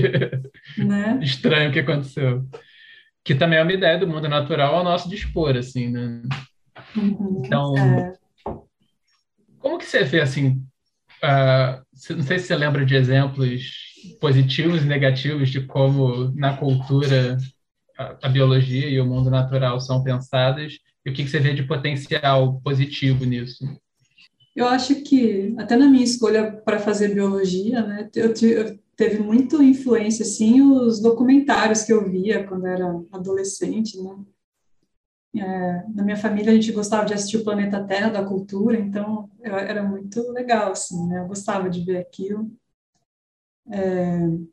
né? estranha o que aconteceu. Que também é uma ideia do mundo natural ao nosso dispor, assim, né? Uhum. Então, é. como que você vê, assim, uh, não sei se você lembra de exemplos positivos e negativos de como na cultura a, a biologia e o mundo natural são pensadas e o que, que você vê de potencial positivo nisso? Eu acho que, até na minha escolha para fazer biologia, né, eu, eu teve muito influência, assim, os documentários que eu via quando era adolescente, né? É, na minha família a gente gostava de assistir o Planeta Terra da Cultura, então eu, era muito legal, assim, né? Eu gostava de ver aquilo. É,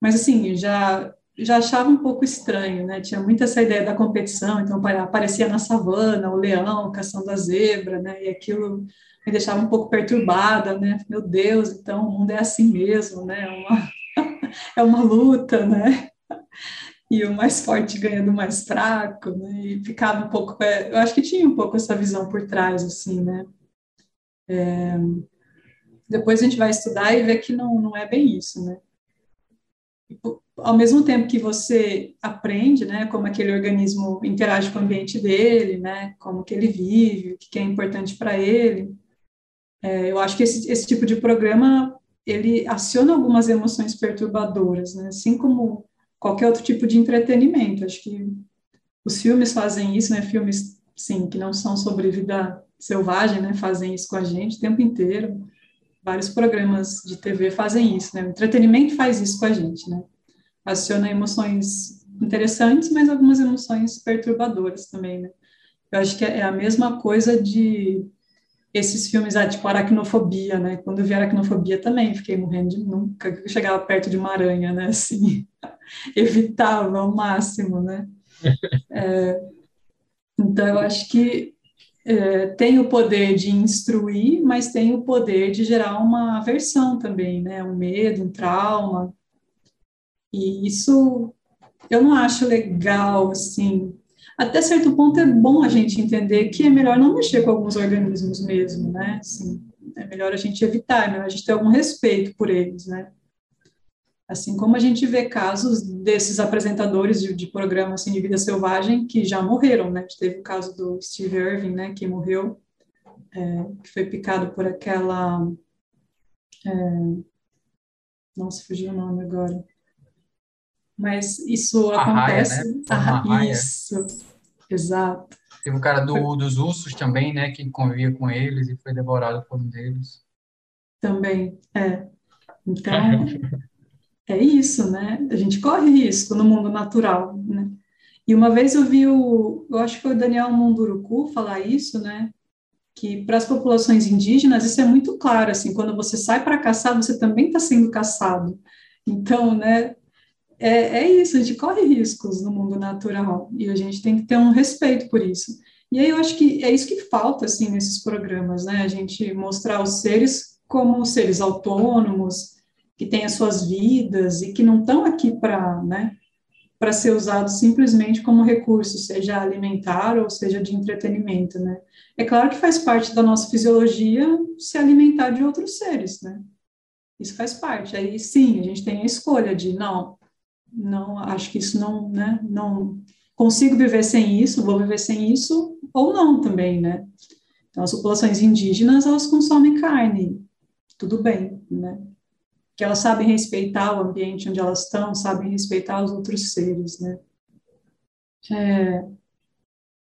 mas, assim, já já achava um pouco estranho, né? Tinha muito essa ideia da competição, então aparecia na savana o leão caçando a zebra, né? E aquilo me deixava um pouco perturbada, né? Meu Deus, então o mundo é assim mesmo, né? É uma, é uma luta, né? E o mais forte ganha do mais fraco, né? E ficava um pouco, é, eu acho que tinha um pouco essa visão por trás, assim, né? É, depois a gente vai estudar e ver que não, não é bem isso, né? Ao mesmo tempo que você aprende, né, como aquele organismo interage com o ambiente dele, né, como que ele vive, o que é importante para ele, é, eu acho que esse, esse tipo de programa ele aciona algumas emoções perturbadoras, né, assim como qualquer outro tipo de entretenimento. Acho que os filmes fazem isso, né, filmes, sim, que não são sobre vida selvagem, né, fazem isso com a gente o tempo inteiro. Vários programas de TV fazem isso, né, o entretenimento faz isso com a gente, né aciona emoções interessantes, mas algumas emoções perturbadoras também, né? Eu acho que é a mesma coisa de esses filmes, ah, tipo aracnofobia, né? Quando eu vi aracnofobia também, fiquei morrendo de nunca chegava perto de uma aranha, né? Assim, evitava ao máximo, né? É, então, eu acho que é, tem o poder de instruir, mas tem o poder de gerar uma aversão também, né? Um medo, um trauma. E isso eu não acho legal, assim. Até certo ponto é bom a gente entender que é melhor não mexer com alguns organismos mesmo, né? Assim, é melhor a gente evitar, é melhor a gente ter algum respeito por eles, né? Assim como a gente vê casos desses apresentadores de, de programas assim, de vida selvagem que já morreram, né? Teve o caso do Steve Irving, né? Que morreu, é, que foi picado por aquela... É, não se fugiu o nome agora mas isso acontece. Raia, né? ah, isso, exato. Teve o cara do, dos ursos também, né, que convivia com eles e foi devorado por um deles. Também, é. Então, é isso, né? A gente corre risco no mundo natural, né? E uma vez eu vi o, eu acho que foi o Daniel Munduruku falar isso, né? Que para as populações indígenas isso é muito claro, assim, quando você sai para caçar, você também está sendo caçado. Então, né, é, é isso, a gente corre riscos no mundo natural e a gente tem que ter um respeito por isso. E aí eu acho que é isso que falta, assim, nesses programas, né? A gente mostrar os seres como seres autônomos, que têm as suas vidas e que não estão aqui para, né, para ser usados simplesmente como recurso, seja alimentar ou seja de entretenimento, né? É claro que faz parte da nossa fisiologia se alimentar de outros seres, né? Isso faz parte. Aí sim, a gente tem a escolha de não, não acho que isso não, né, não consigo viver sem isso, vou viver sem isso ou não também, né? Então as populações indígenas elas consomem carne, tudo bem, né? Que elas sabem respeitar o ambiente onde elas estão, sabem respeitar os outros seres, né? É,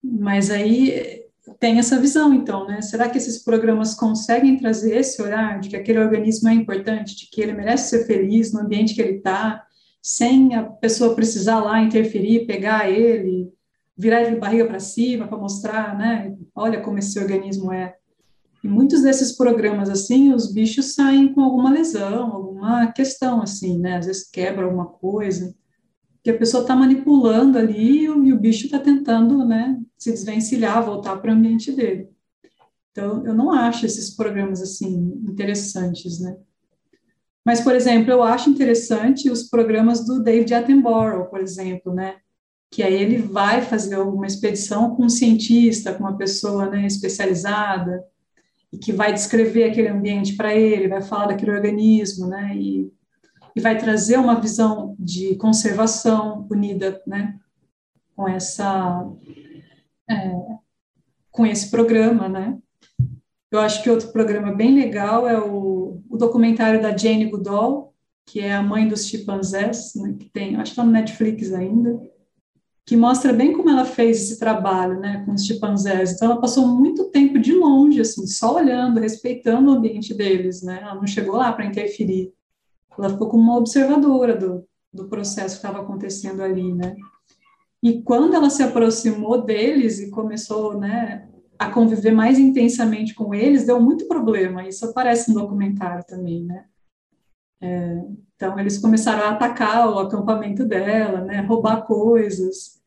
mas aí tem essa visão, então, né? Será que esses programas conseguem trazer esse olhar de que aquele organismo é importante, de que ele merece ser feliz no ambiente que ele está, sem a pessoa precisar lá interferir, pegar ele, virar ele de barriga para cima para mostrar, né? Olha como esse organismo é. E muitos desses programas, assim, os bichos saem com alguma lesão, alguma questão, assim, né? Às vezes quebra alguma coisa que a pessoa está manipulando ali e o, e o bicho está tentando, né, se desvencilhar, voltar para o ambiente dele. Então, eu não acho esses programas, assim, interessantes, né. Mas, por exemplo, eu acho interessante os programas do David Attenborough, por exemplo, né, que aí ele vai fazer alguma expedição com um cientista, com uma pessoa, né, especializada, e que vai descrever aquele ambiente para ele, vai falar daquele organismo, né, e e vai trazer uma visão de conservação unida, né, com essa, é, com esse programa, né. Eu acho que outro programa bem legal é o, o documentário da Jane Goodall, que é a mãe dos chimpanzés, né, que tem, acho que está no Netflix ainda, que mostra bem como ela fez esse trabalho, né, com os chimpanzés. Então, ela passou muito tempo de longe, assim, só olhando, respeitando o ambiente deles, né, ela não chegou lá para interferir. Ela ficou como uma observadora do, do processo que estava acontecendo ali, né? E quando ela se aproximou deles e começou, né, a conviver mais intensamente com eles, deu muito problema. Isso aparece no documentário também, né? É, então, eles começaram a atacar o acampamento dela, né, roubar coisas.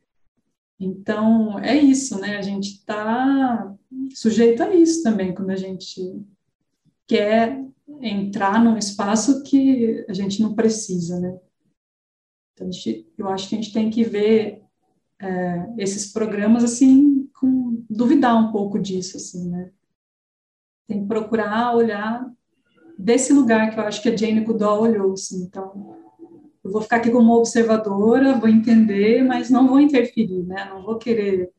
Então, é isso, né? A gente está sujeito a isso também, quando a gente quer entrar num espaço que a gente não precisa, né? Então, gente, eu acho que a gente tem que ver é, esses programas, assim, duvidar um pouco disso, assim, né? Tem que procurar olhar desse lugar que eu acho que a Jane Goodall olhou, assim, então, eu vou ficar aqui como observadora, vou entender, mas não vou interferir, né? Não vou querer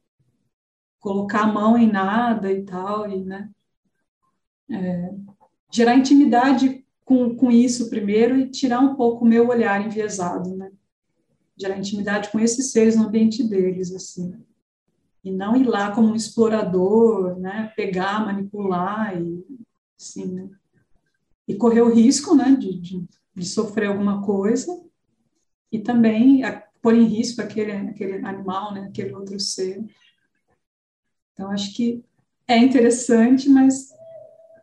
colocar a mão em nada e tal, e, né? É, gerar intimidade com, com isso primeiro e tirar um pouco o meu olhar enviesado, né? Gerar intimidade com esses seres no ambiente deles, assim. E não ir lá como um explorador, né? Pegar, manipular e, assim, né? E correr o risco, né? De, de, de sofrer alguma coisa e também a, pôr em risco aquele, aquele animal, né? Aquele outro ser. Então, acho que é interessante, mas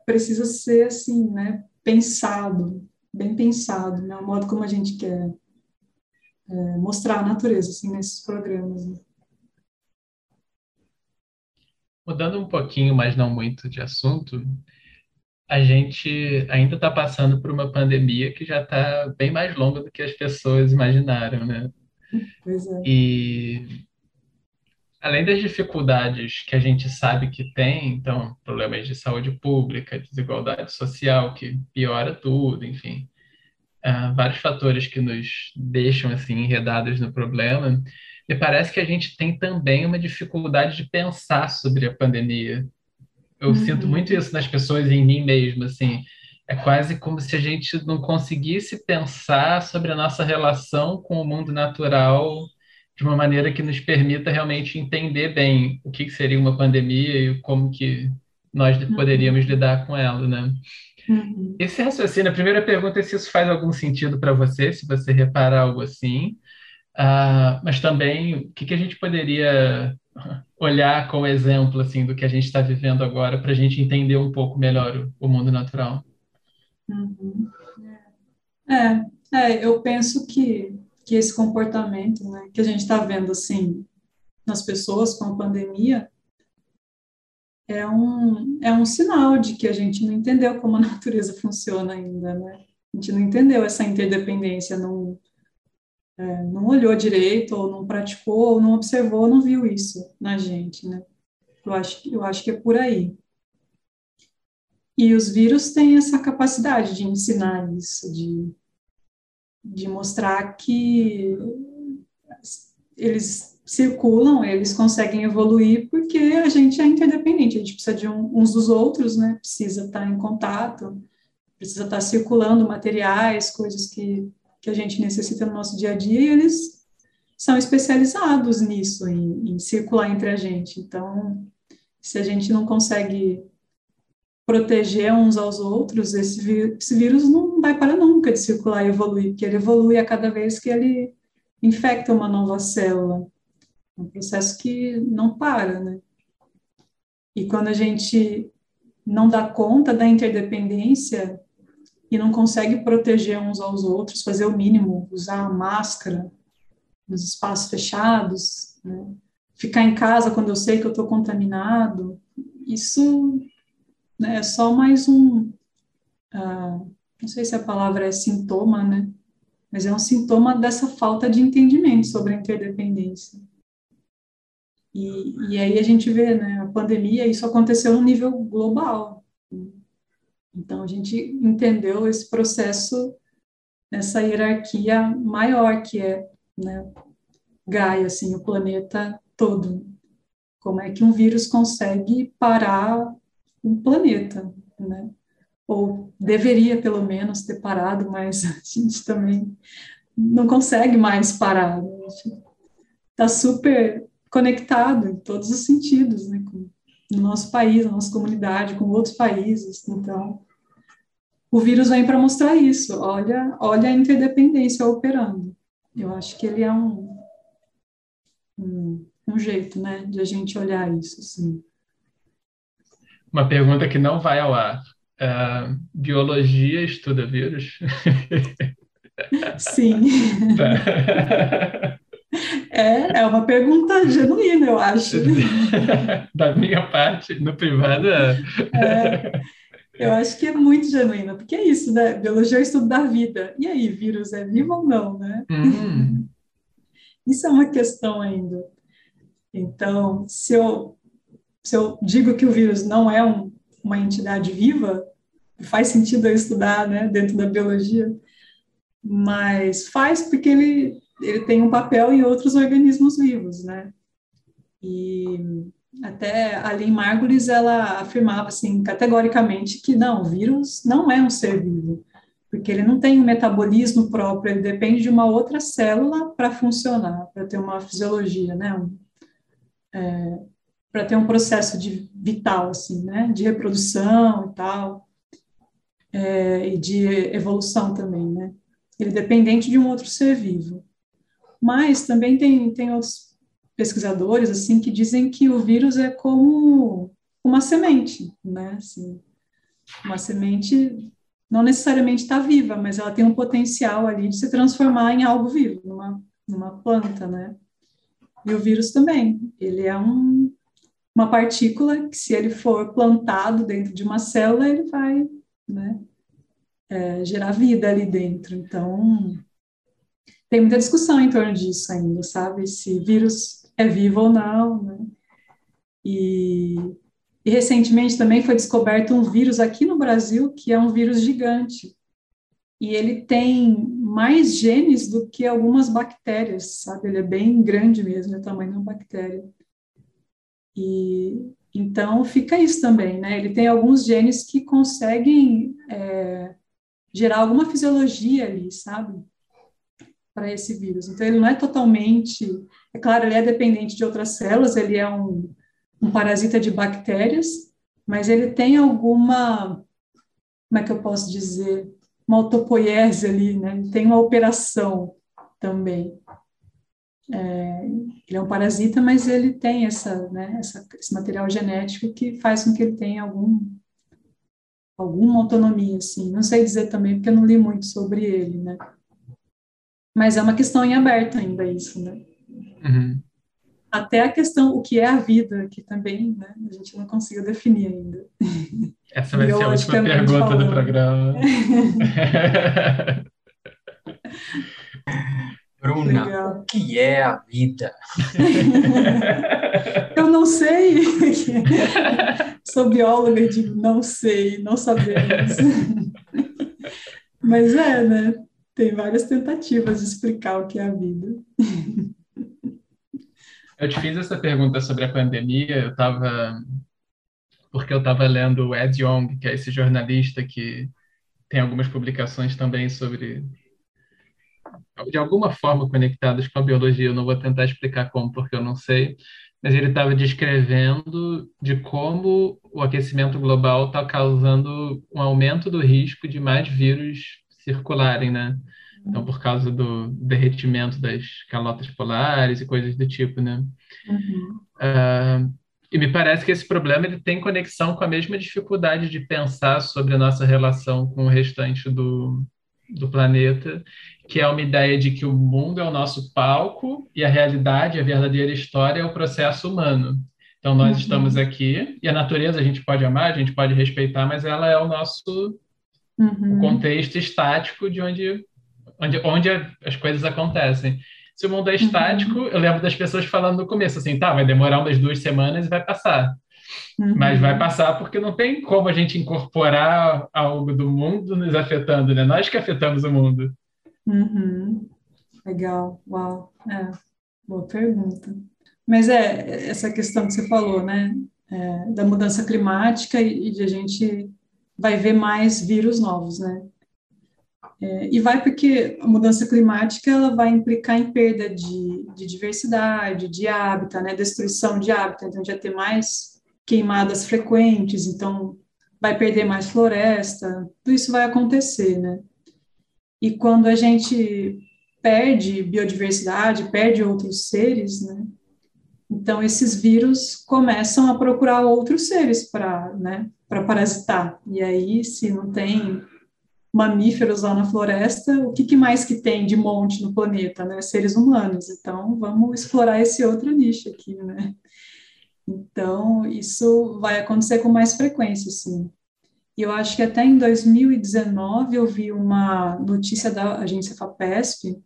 precisa ser assim, né, pensado, bem pensado, né, o modo como a gente quer é, mostrar a natureza, assim, nesses programas. Né. Mudando um pouquinho, mas não muito de assunto, a gente ainda está passando por uma pandemia que já está bem mais longa do que as pessoas imaginaram, né? Pois é. E além das dificuldades que a gente sabe que tem, então, problemas de saúde pública, desigualdade social, que piora tudo, enfim, uh, vários fatores que nos deixam, assim, enredados no problema, me parece que a gente tem também uma dificuldade de pensar sobre a pandemia. Eu uhum. sinto muito isso nas pessoas e em mim mesmo, assim, é quase como se a gente não conseguisse pensar sobre a nossa relação com o mundo natural de uma maneira que nos permita realmente entender bem o que seria uma pandemia e como que nós uhum. poderíamos lidar com ela, né? Uhum. Esse raciocínio, a primeira pergunta é se isso faz algum sentido para você, se você repara algo assim, uh, mas também o que, que a gente poderia olhar como exemplo assim do que a gente está vivendo agora para a gente entender um pouco melhor o, o mundo natural. Uhum. É, é, eu penso que que esse comportamento né, que a gente está vendo assim nas pessoas com a pandemia é um, é um sinal de que a gente não entendeu como a natureza funciona ainda, né? A gente não entendeu essa interdependência, não, é, não olhou direito, ou não praticou, ou não observou, não viu isso na gente, né? Eu acho, eu acho que é por aí. E os vírus têm essa capacidade de ensinar isso, de de mostrar que eles circulam, eles conseguem evoluir porque a gente é interdependente, a gente precisa de um, uns dos outros, né? Precisa estar em contato, precisa estar circulando materiais, coisas que, que a gente necessita no nosso dia a dia, e eles são especializados nisso, em, em circular entre a gente. Então, se a gente não consegue proteger uns aos outros, esse, vírus, esse vírus não vai para nunca de circular e evoluir, porque ele evolui a cada vez que ele infecta uma nova célula. É um processo que não para, né? E quando a gente não dá conta da interdependência e não consegue proteger uns aos outros, fazer o mínimo, usar máscara nos espaços fechados, né? ficar em casa quando eu sei que eu estou contaminado, isso né, é só mais um, uh, não sei se a palavra é sintoma, né? Mas é um sintoma dessa falta de entendimento sobre a interdependência. E, e aí a gente vê, né, a pandemia, isso aconteceu no nível global. Então a gente entendeu esse processo, essa hierarquia maior que é, né, Gaia, assim, o planeta todo. Como é que um vírus consegue parar um planeta, né? Ou deveria, pelo menos, ter parado, mas a gente também não consegue mais parar. Está super conectado em todos os sentidos, né? Com, no nosso país, na nossa comunidade, com outros países. Então, o vírus vem para mostrar isso. Olha, olha a interdependência operando. Eu acho que ele é um, um um jeito, né, de a gente olhar isso, assim. Uma pergunta que não vai ao ar. Uh, biologia estuda vírus? Sim. É, é uma pergunta genuína, eu acho. Da minha parte, no privado, é. é. Eu acho que é muito genuína, porque é isso, né? Biologia é o estudo da vida. E aí, vírus é vivo ou não, né? Hum. Isso é uma questão ainda. Então, se eu, se eu digo que o vírus não é um, uma entidade viva, faz sentido eu estudar né, dentro da biologia, mas faz porque ele, ele tem um papel em outros organismos vivos, né? E até a Lynn Margulis, ela afirmava assim, categoricamente que não, o vírus não é um ser vivo, porque ele não tem um metabolismo próprio, ele depende de uma outra célula para funcionar, para ter uma fisiologia, né? Um, é, para ter um processo de vital, assim, né, de reprodução e tal, é, e de evolução também, né. Ele é dependente de um outro ser vivo. Mas também tem, tem outros pesquisadores, assim, que dizem que o vírus é como uma semente, né, assim, uma semente não necessariamente está viva, mas ela tem um potencial ali de se transformar em algo vivo, numa, numa planta, né. E o vírus também, ele é um, uma partícula que, se ele for plantado dentro de uma célula, ele vai né, é, gerar vida ali dentro. Então, tem muita discussão em torno disso ainda, sabe? Se vírus é vivo ou não, né? E, e recentemente também foi descoberto um vírus aqui no Brasil que é um vírus gigante. E ele tem mais genes do que algumas bactérias, sabe? Ele é bem grande mesmo, é o tamanho de uma bactéria. E então fica isso também, né? Ele tem alguns genes que conseguem é, gerar alguma fisiologia ali, sabe? Para esse vírus. Então ele não é totalmente, é claro, ele é dependente de outras células, ele é um, um parasita de bactérias, mas ele tem alguma, como é que eu posso dizer? uma autopoiese ali, né? Tem uma operação também. É, ele é um parasita, mas ele tem essa, né, essa, esse material genético que faz com que ele tenha algum, alguma autonomia, assim. Não sei dizer também, porque eu não li muito sobre ele, né? Mas é uma questão em aberto ainda isso, né? Uhum. Até a questão, o que é a vida, que também né, a gente não conseguiu definir ainda. Essa vai ser a última pergunta falando. do programa. Bruna, Legal. o que é a vida? Eu não sei. Sou bióloga e digo, não sei, não sabemos. Mas é, né? Tem várias tentativas de explicar o que é a vida. Eu te fiz essa pergunta sobre a pandemia, eu estava porque eu estava lendo o Ed Yong, que é esse jornalista que tem algumas publicações também sobre de alguma forma conectadas com a biologia. Eu não vou tentar explicar como, porque eu não sei. mas ele estava descrevendo de como o aquecimento global está causando um aumento do risco de mais vírus circularem, né? Então, por causa do derretimento das calotas polares e coisas do tipo, né? Uhum. Uh, e me parece que esse problema ele tem conexão com a mesma dificuldade de pensar sobre a nossa relação com o restante do, do planeta, que é uma ideia de que o mundo é o nosso palco e a realidade, a verdadeira história é o processo humano. Então, nós uhum. estamos aqui e a natureza a gente pode amar, a gente pode respeitar, mas ela é o nosso uhum. contexto estático de onde, onde, onde as coisas acontecem. Se o mundo é uhum. estático, uhum. eu lembro das pessoas falando no começo assim, tá, vai demorar umas duas semanas e vai passar. Uhum. Mas vai passar porque não tem como a gente incorporar algo do mundo nos afetando, né? Nós que afetamos o mundo. Uhum. Legal, uau, é, boa pergunta. Mas é essa questão que você falou, né, é, da mudança climática e, e de a gente vai ver mais vírus novos, né? É, e vai porque a mudança climática ela vai implicar em perda de, de diversidade, de hábitat, né, destruição de hábitat, então já ter mais queimadas frequentes, então vai perder mais floresta, tudo isso vai acontecer, né? E quando a gente perde biodiversidade, perde outros seres, né? Então esses vírus começam a procurar outros seres para, né, para parasitar. E aí, se não tem mamíferos lá na floresta, o que, que, mais que tem de monte no planeta, né? Seres humanos. Então, vamos explorar esse outro nicho aqui, né? Então, isso vai acontecer com mais frequência, sim. E eu acho que até em 2019 eu vi uma notícia da agência FAPESP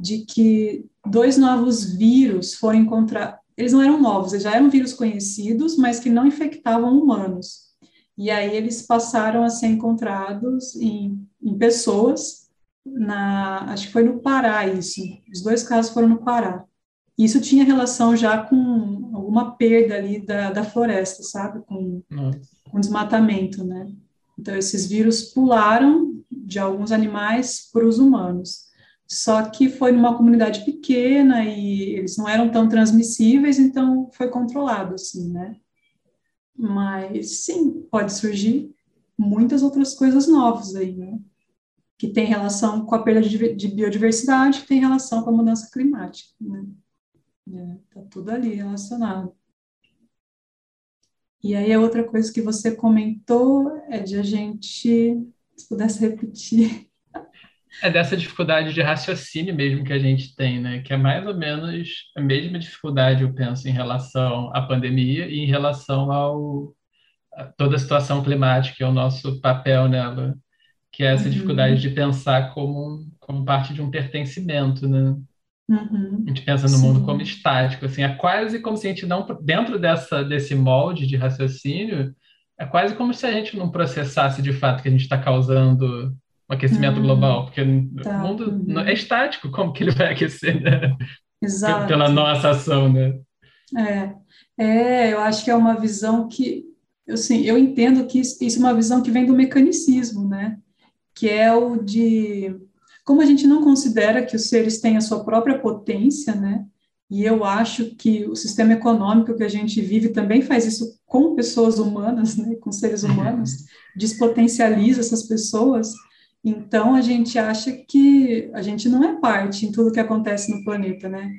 de que dois novos vírus foram encontrados. Eles não eram novos, eles já eram vírus conhecidos, mas que não infectavam humanos. E aí eles passaram a ser encontrados em, em pessoas, na, acho que foi no Pará isso. Os dois casos foram no Pará. Isso tinha relação já com alguma perda ali da, da floresta, sabe? Com, com desmatamento, né? Então, esses vírus pularam de alguns animais para os humanos. Só que foi numa comunidade pequena e eles não eram tão transmissíveis, então foi controlado, assim, né? Mas sim, pode surgir muitas outras coisas novas aí, né? Que tem relação com a perda de, de biodiversidade, que tem relação com a mudança climática, né? É, tá tudo ali relacionado. E aí a outra coisa que você comentou é de a gente, se pudesse repetir, é dessa dificuldade de raciocínio mesmo que a gente tem, né? Que é mais ou menos a mesma dificuldade, eu penso, em relação à pandemia e em relação ao a toda a situação climática e o nosso papel nela, que é essa uhum. dificuldade de pensar como, como parte de um pertencimento, né? Uhum. A gente pensa no Sim. mundo como estático, assim, é quase como se a gente não, dentro dessa, desse molde de raciocínio, é quase como se a gente não processasse de fato que a gente está causando o aquecimento hum, global, porque tá. o mundo uhum. é estático, como que ele vai aquecer, né? Exato. Pela nossa ação, né? É, é, eu acho que é uma visão que, assim, eu entendo que isso, isso é uma visão que vem do mecanicismo, né? Que é o de, como a gente não considera que os seres têm a sua própria potência, né? E eu acho que o sistema econômico que a gente vive também faz isso com pessoas humanas, né? Com seres humanos, despotencializa essas pessoas. Então, a gente acha que a gente não é parte em tudo que acontece no planeta, né?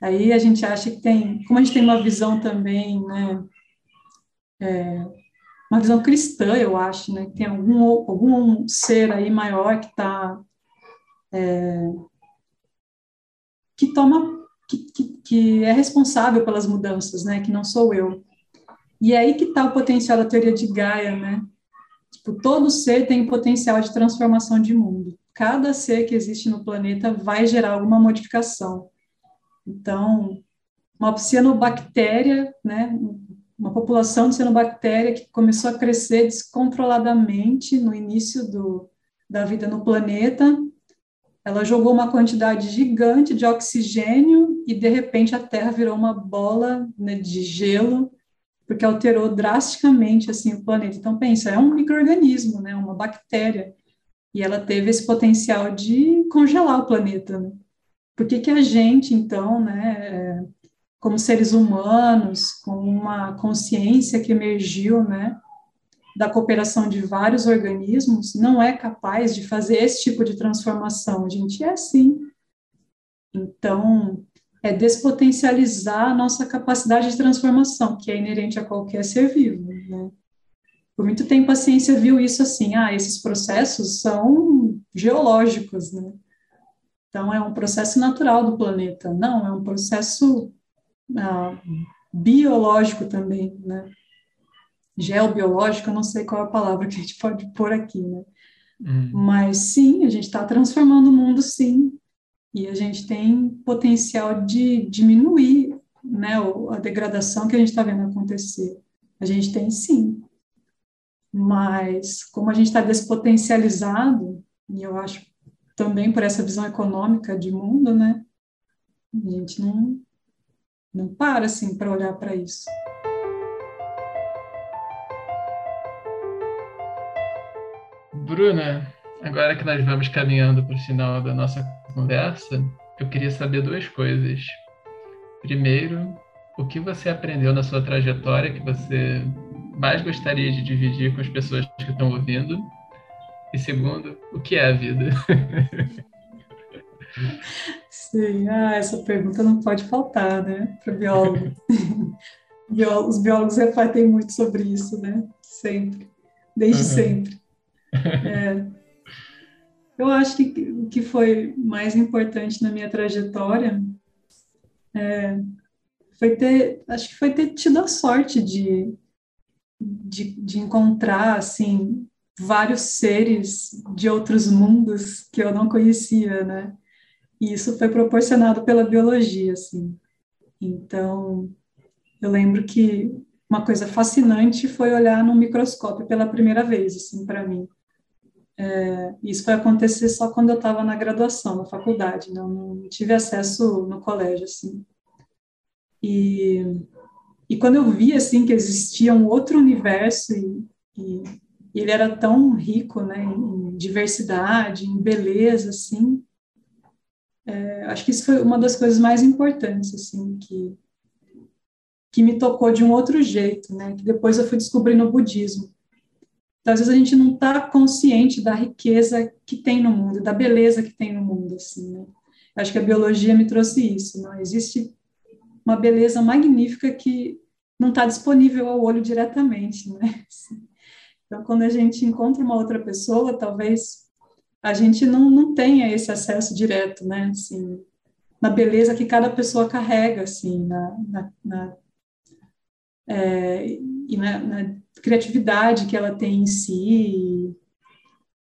Aí a gente acha que tem, como a gente tem uma visão também, né, é, uma visão cristã, eu acho, né, que tem algum, algum ser aí maior que está, é, que toma, que, que, que é responsável pelas mudanças, né, que não sou eu. E é aí que está o potencial da teoria de Gaia, né, Tipo, todo ser tem potencial de transformação de mundo. Cada ser que existe no planeta vai gerar alguma modificação. Então, uma cianobactéria, né, uma população de cianobactéria que começou a crescer descontroladamente no início do, da vida no planeta, ela jogou uma quantidade gigante de oxigênio e, de repente, a Terra virou uma bola né, de gelo porque alterou drasticamente assim o planeta. Então pensa, é um microorganismo, né, uma bactéria, e ela teve esse potencial de congelar o planeta. Né? Por que, que a gente então, né, como seres humanos, com uma consciência que emergiu, né, da cooperação de vários organismos, não é capaz de fazer esse tipo de transformação. A gente é sim. Então, é despotencializar a nossa capacidade de transformação, que é inerente a qualquer ser vivo, né? Por muito tempo a ciência viu isso assim, ah, esses processos são geológicos, né? Então é um processo natural do planeta. Não, é um processo ah, biológico também, né? Geobiológico, eu não sei qual é a palavra que a gente pode pôr aqui, né? Hum. Mas sim, a gente está transformando o mundo, sim. E a gente tem potencial de diminuir né, a degradação que a gente está vendo acontecer. A gente tem sim. Mas, como a gente está despotencializado, e eu acho também por essa visão econômica de mundo, né? A gente não, não para assim para olhar para isso. Bruna, agora que nós vamos caminhando para o final da nossa conversa, eu queria saber duas coisas. Primeiro, o que você aprendeu na sua trajetória que você mais gostaria de dividir com as pessoas que estão ouvindo? E segundo, o que é a vida? Sim, ah, essa pergunta não pode faltar, né, para o biólogo. Os biólogos refletem muito sobre isso, né? Sempre, desde uhum. sempre. É, eu acho que o que foi mais importante na minha trajetória é, foi ter, acho que foi ter tido a sorte de, de, de encontrar, assim, vários seres de outros mundos que eu não conhecia, né? E isso foi proporcionado pela biologia, assim. Então, eu lembro que uma coisa fascinante foi olhar no microscópio pela primeira vez, assim, para mim. É, isso foi acontecer só quando eu estava na graduação, na faculdade, não, não tive acesso no colégio, assim. E, e quando eu vi, assim, que existia um outro universo e, e ele era tão rico, né, em diversidade, em beleza, assim. É, acho que isso foi uma das coisas mais importantes, assim, que que me tocou de um outro jeito, né, que depois eu fui descobrir no budismo. Então, às vezes a gente não está consciente da riqueza que tem no mundo, da beleza que tem no mundo, assim, né? Acho que a biologia me trouxe isso, não existe uma beleza magnífica que não está disponível ao olho diretamente, né? Então, quando a gente encontra uma outra pessoa, talvez a gente não, não tenha esse acesso direto, né? Assim, na beleza que cada pessoa carrega, assim, na, na, na é, e na, na, criatividade que ela tem em si,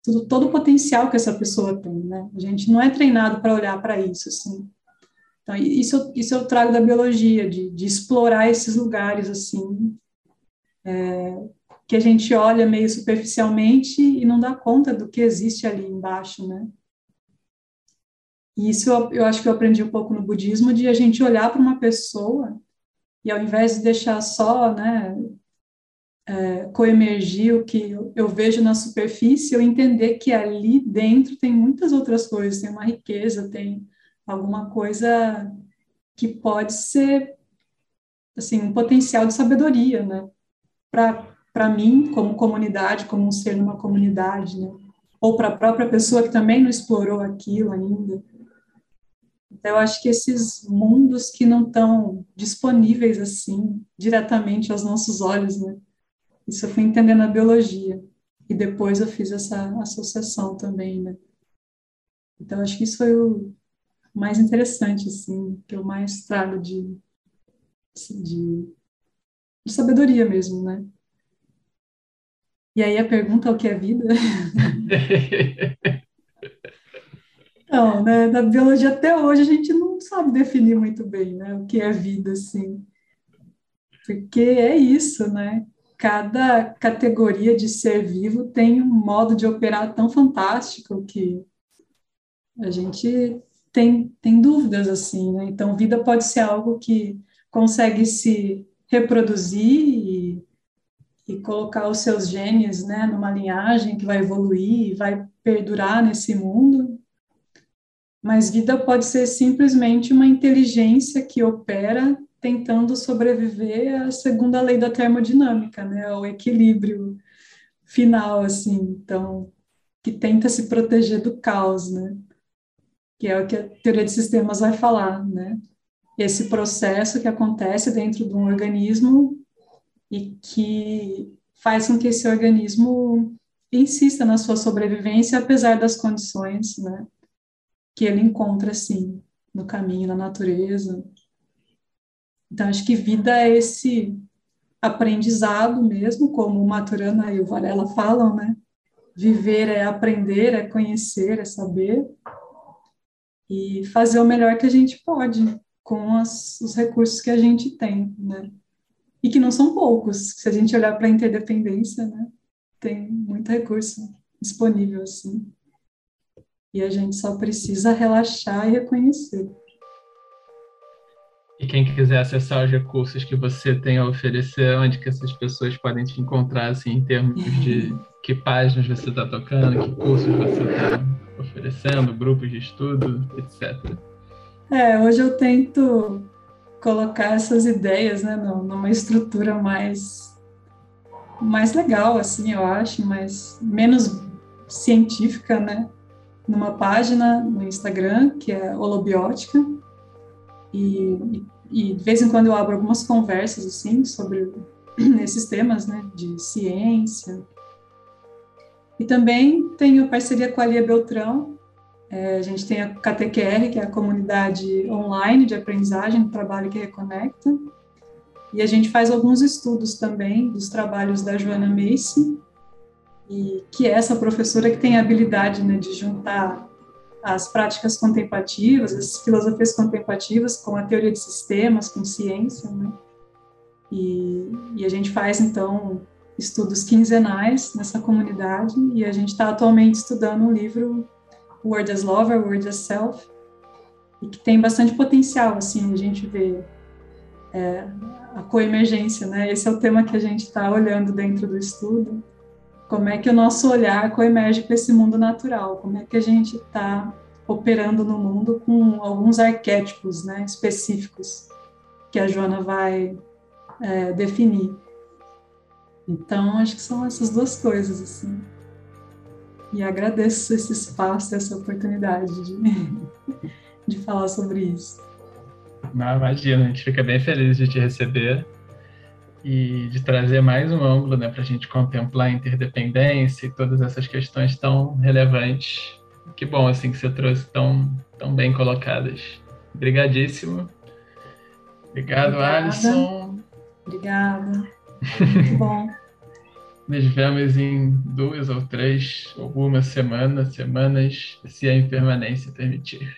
tudo, todo o potencial que essa pessoa tem, né? A gente não é treinado para olhar para isso, assim. Então, isso, isso eu trago da biologia, de, de explorar esses lugares, assim, é, que a gente olha meio superficialmente e não dá conta do que existe ali embaixo, né? E isso eu, eu acho que eu aprendi um pouco no budismo, de a gente olhar para uma pessoa e ao invés de deixar só, né, é, coemergir o que eu, eu vejo na superfície, eu entender que ali dentro tem muitas outras coisas, tem uma riqueza, tem alguma coisa que pode ser, assim, um potencial de sabedoria, né? Para para mim, como comunidade, como um ser numa comunidade, né? Ou para a própria pessoa que também não explorou aquilo ainda. Então, eu acho que esses mundos que não estão disponíveis assim, diretamente aos nossos olhos, né? Isso eu fui entendendo na biologia. E depois eu fiz essa associação também, né? Então, acho que isso foi o mais interessante, assim, que eu mais trago de, de, de sabedoria mesmo, né? E aí a pergunta é o que é vida? Não, né, na biologia até hoje a gente não sabe definir muito bem, né, o que é vida, assim. Porque é isso, né? Cada categoria de ser vivo tem um modo de operar tão fantástico que a gente tem, tem dúvidas, assim, né? Então, vida pode ser algo que consegue se reproduzir e e colocar os seus genes né, numa linhagem que vai evoluir e vai perdurar nesse mundo. Mas vida pode ser simplesmente uma inteligência que opera tentando sobreviver à segunda lei da termodinâmica, né, o equilíbrio final, assim, então, que tenta se proteger do caos, né, que é o que a teoria de sistemas vai falar, né, esse processo que acontece dentro de um organismo e que faz com que esse organismo insista na sua sobrevivência apesar das condições, né, que ele encontra assim no caminho, na natureza. Então acho que vida é esse aprendizado mesmo, como o Maturana e o Varela falam, né? Viver é aprender, é conhecer, é saber e fazer o melhor que a gente pode com as, os recursos que a gente tem, né? E que não são poucos. Se a gente olhar para a interdependência, né? Tem muito recurso disponível, assim. E a gente só precisa relaxar e reconhecer. E quem quiser acessar os recursos que você tem a oferecer, onde que essas pessoas podem te encontrar, assim, em termos de que páginas você está tocando, que cursos você está oferecendo, grupos de estudo, etc. É, hoje eu tento colocar essas ideias, né, numa estrutura mais mais legal, assim, eu acho, mas menos científica, né, numa página no Instagram, que é Holobiótica, e, e, de vez em quando eu abro algumas conversas, assim, sobre esses temas, né, de ciência. E também tenho parceria com a Lia Beltrão, é, a gente tem a KTQR, que é a comunidade online de aprendizagem trabalho que reconecta, e a gente faz alguns estudos também dos trabalhos da Joana Macy, e que é essa professora que tem a habilidade né, de juntar as práticas contemplativas, as filosofias contemplativas com a teoria de sistemas, com ciência, né? E, e a gente faz, então, estudos quinzenais nessa comunidade e a gente está atualmente estudando um livro Word as Lover, Word as Self, e que tem bastante potencial, assim, a gente vê é, a coemergência, né? Esse é o tema que a gente está olhando dentro do estudo, como é que o nosso olhar coemerge com esse mundo natural, como é que a gente está operando no mundo com alguns arquétipos né, específicos que a Joana vai é, definir. Então, acho que são essas duas coisas, assim. E agradeço esse espaço, essa oportunidade de, de falar sobre isso. Não, imagina, a gente fica bem feliz de te receber e de trazer mais um ângulo né, para a gente contemplar a interdependência e todas essas questões tão relevantes. Que bom assim que você trouxe tão, tão bem colocadas. Obrigadíssimo. Obrigado, Obrigada. Alisson. Obrigada. Muito bom. Nos vemos em duas ou três, algumas semanas, semanas, se a impermanência permitir.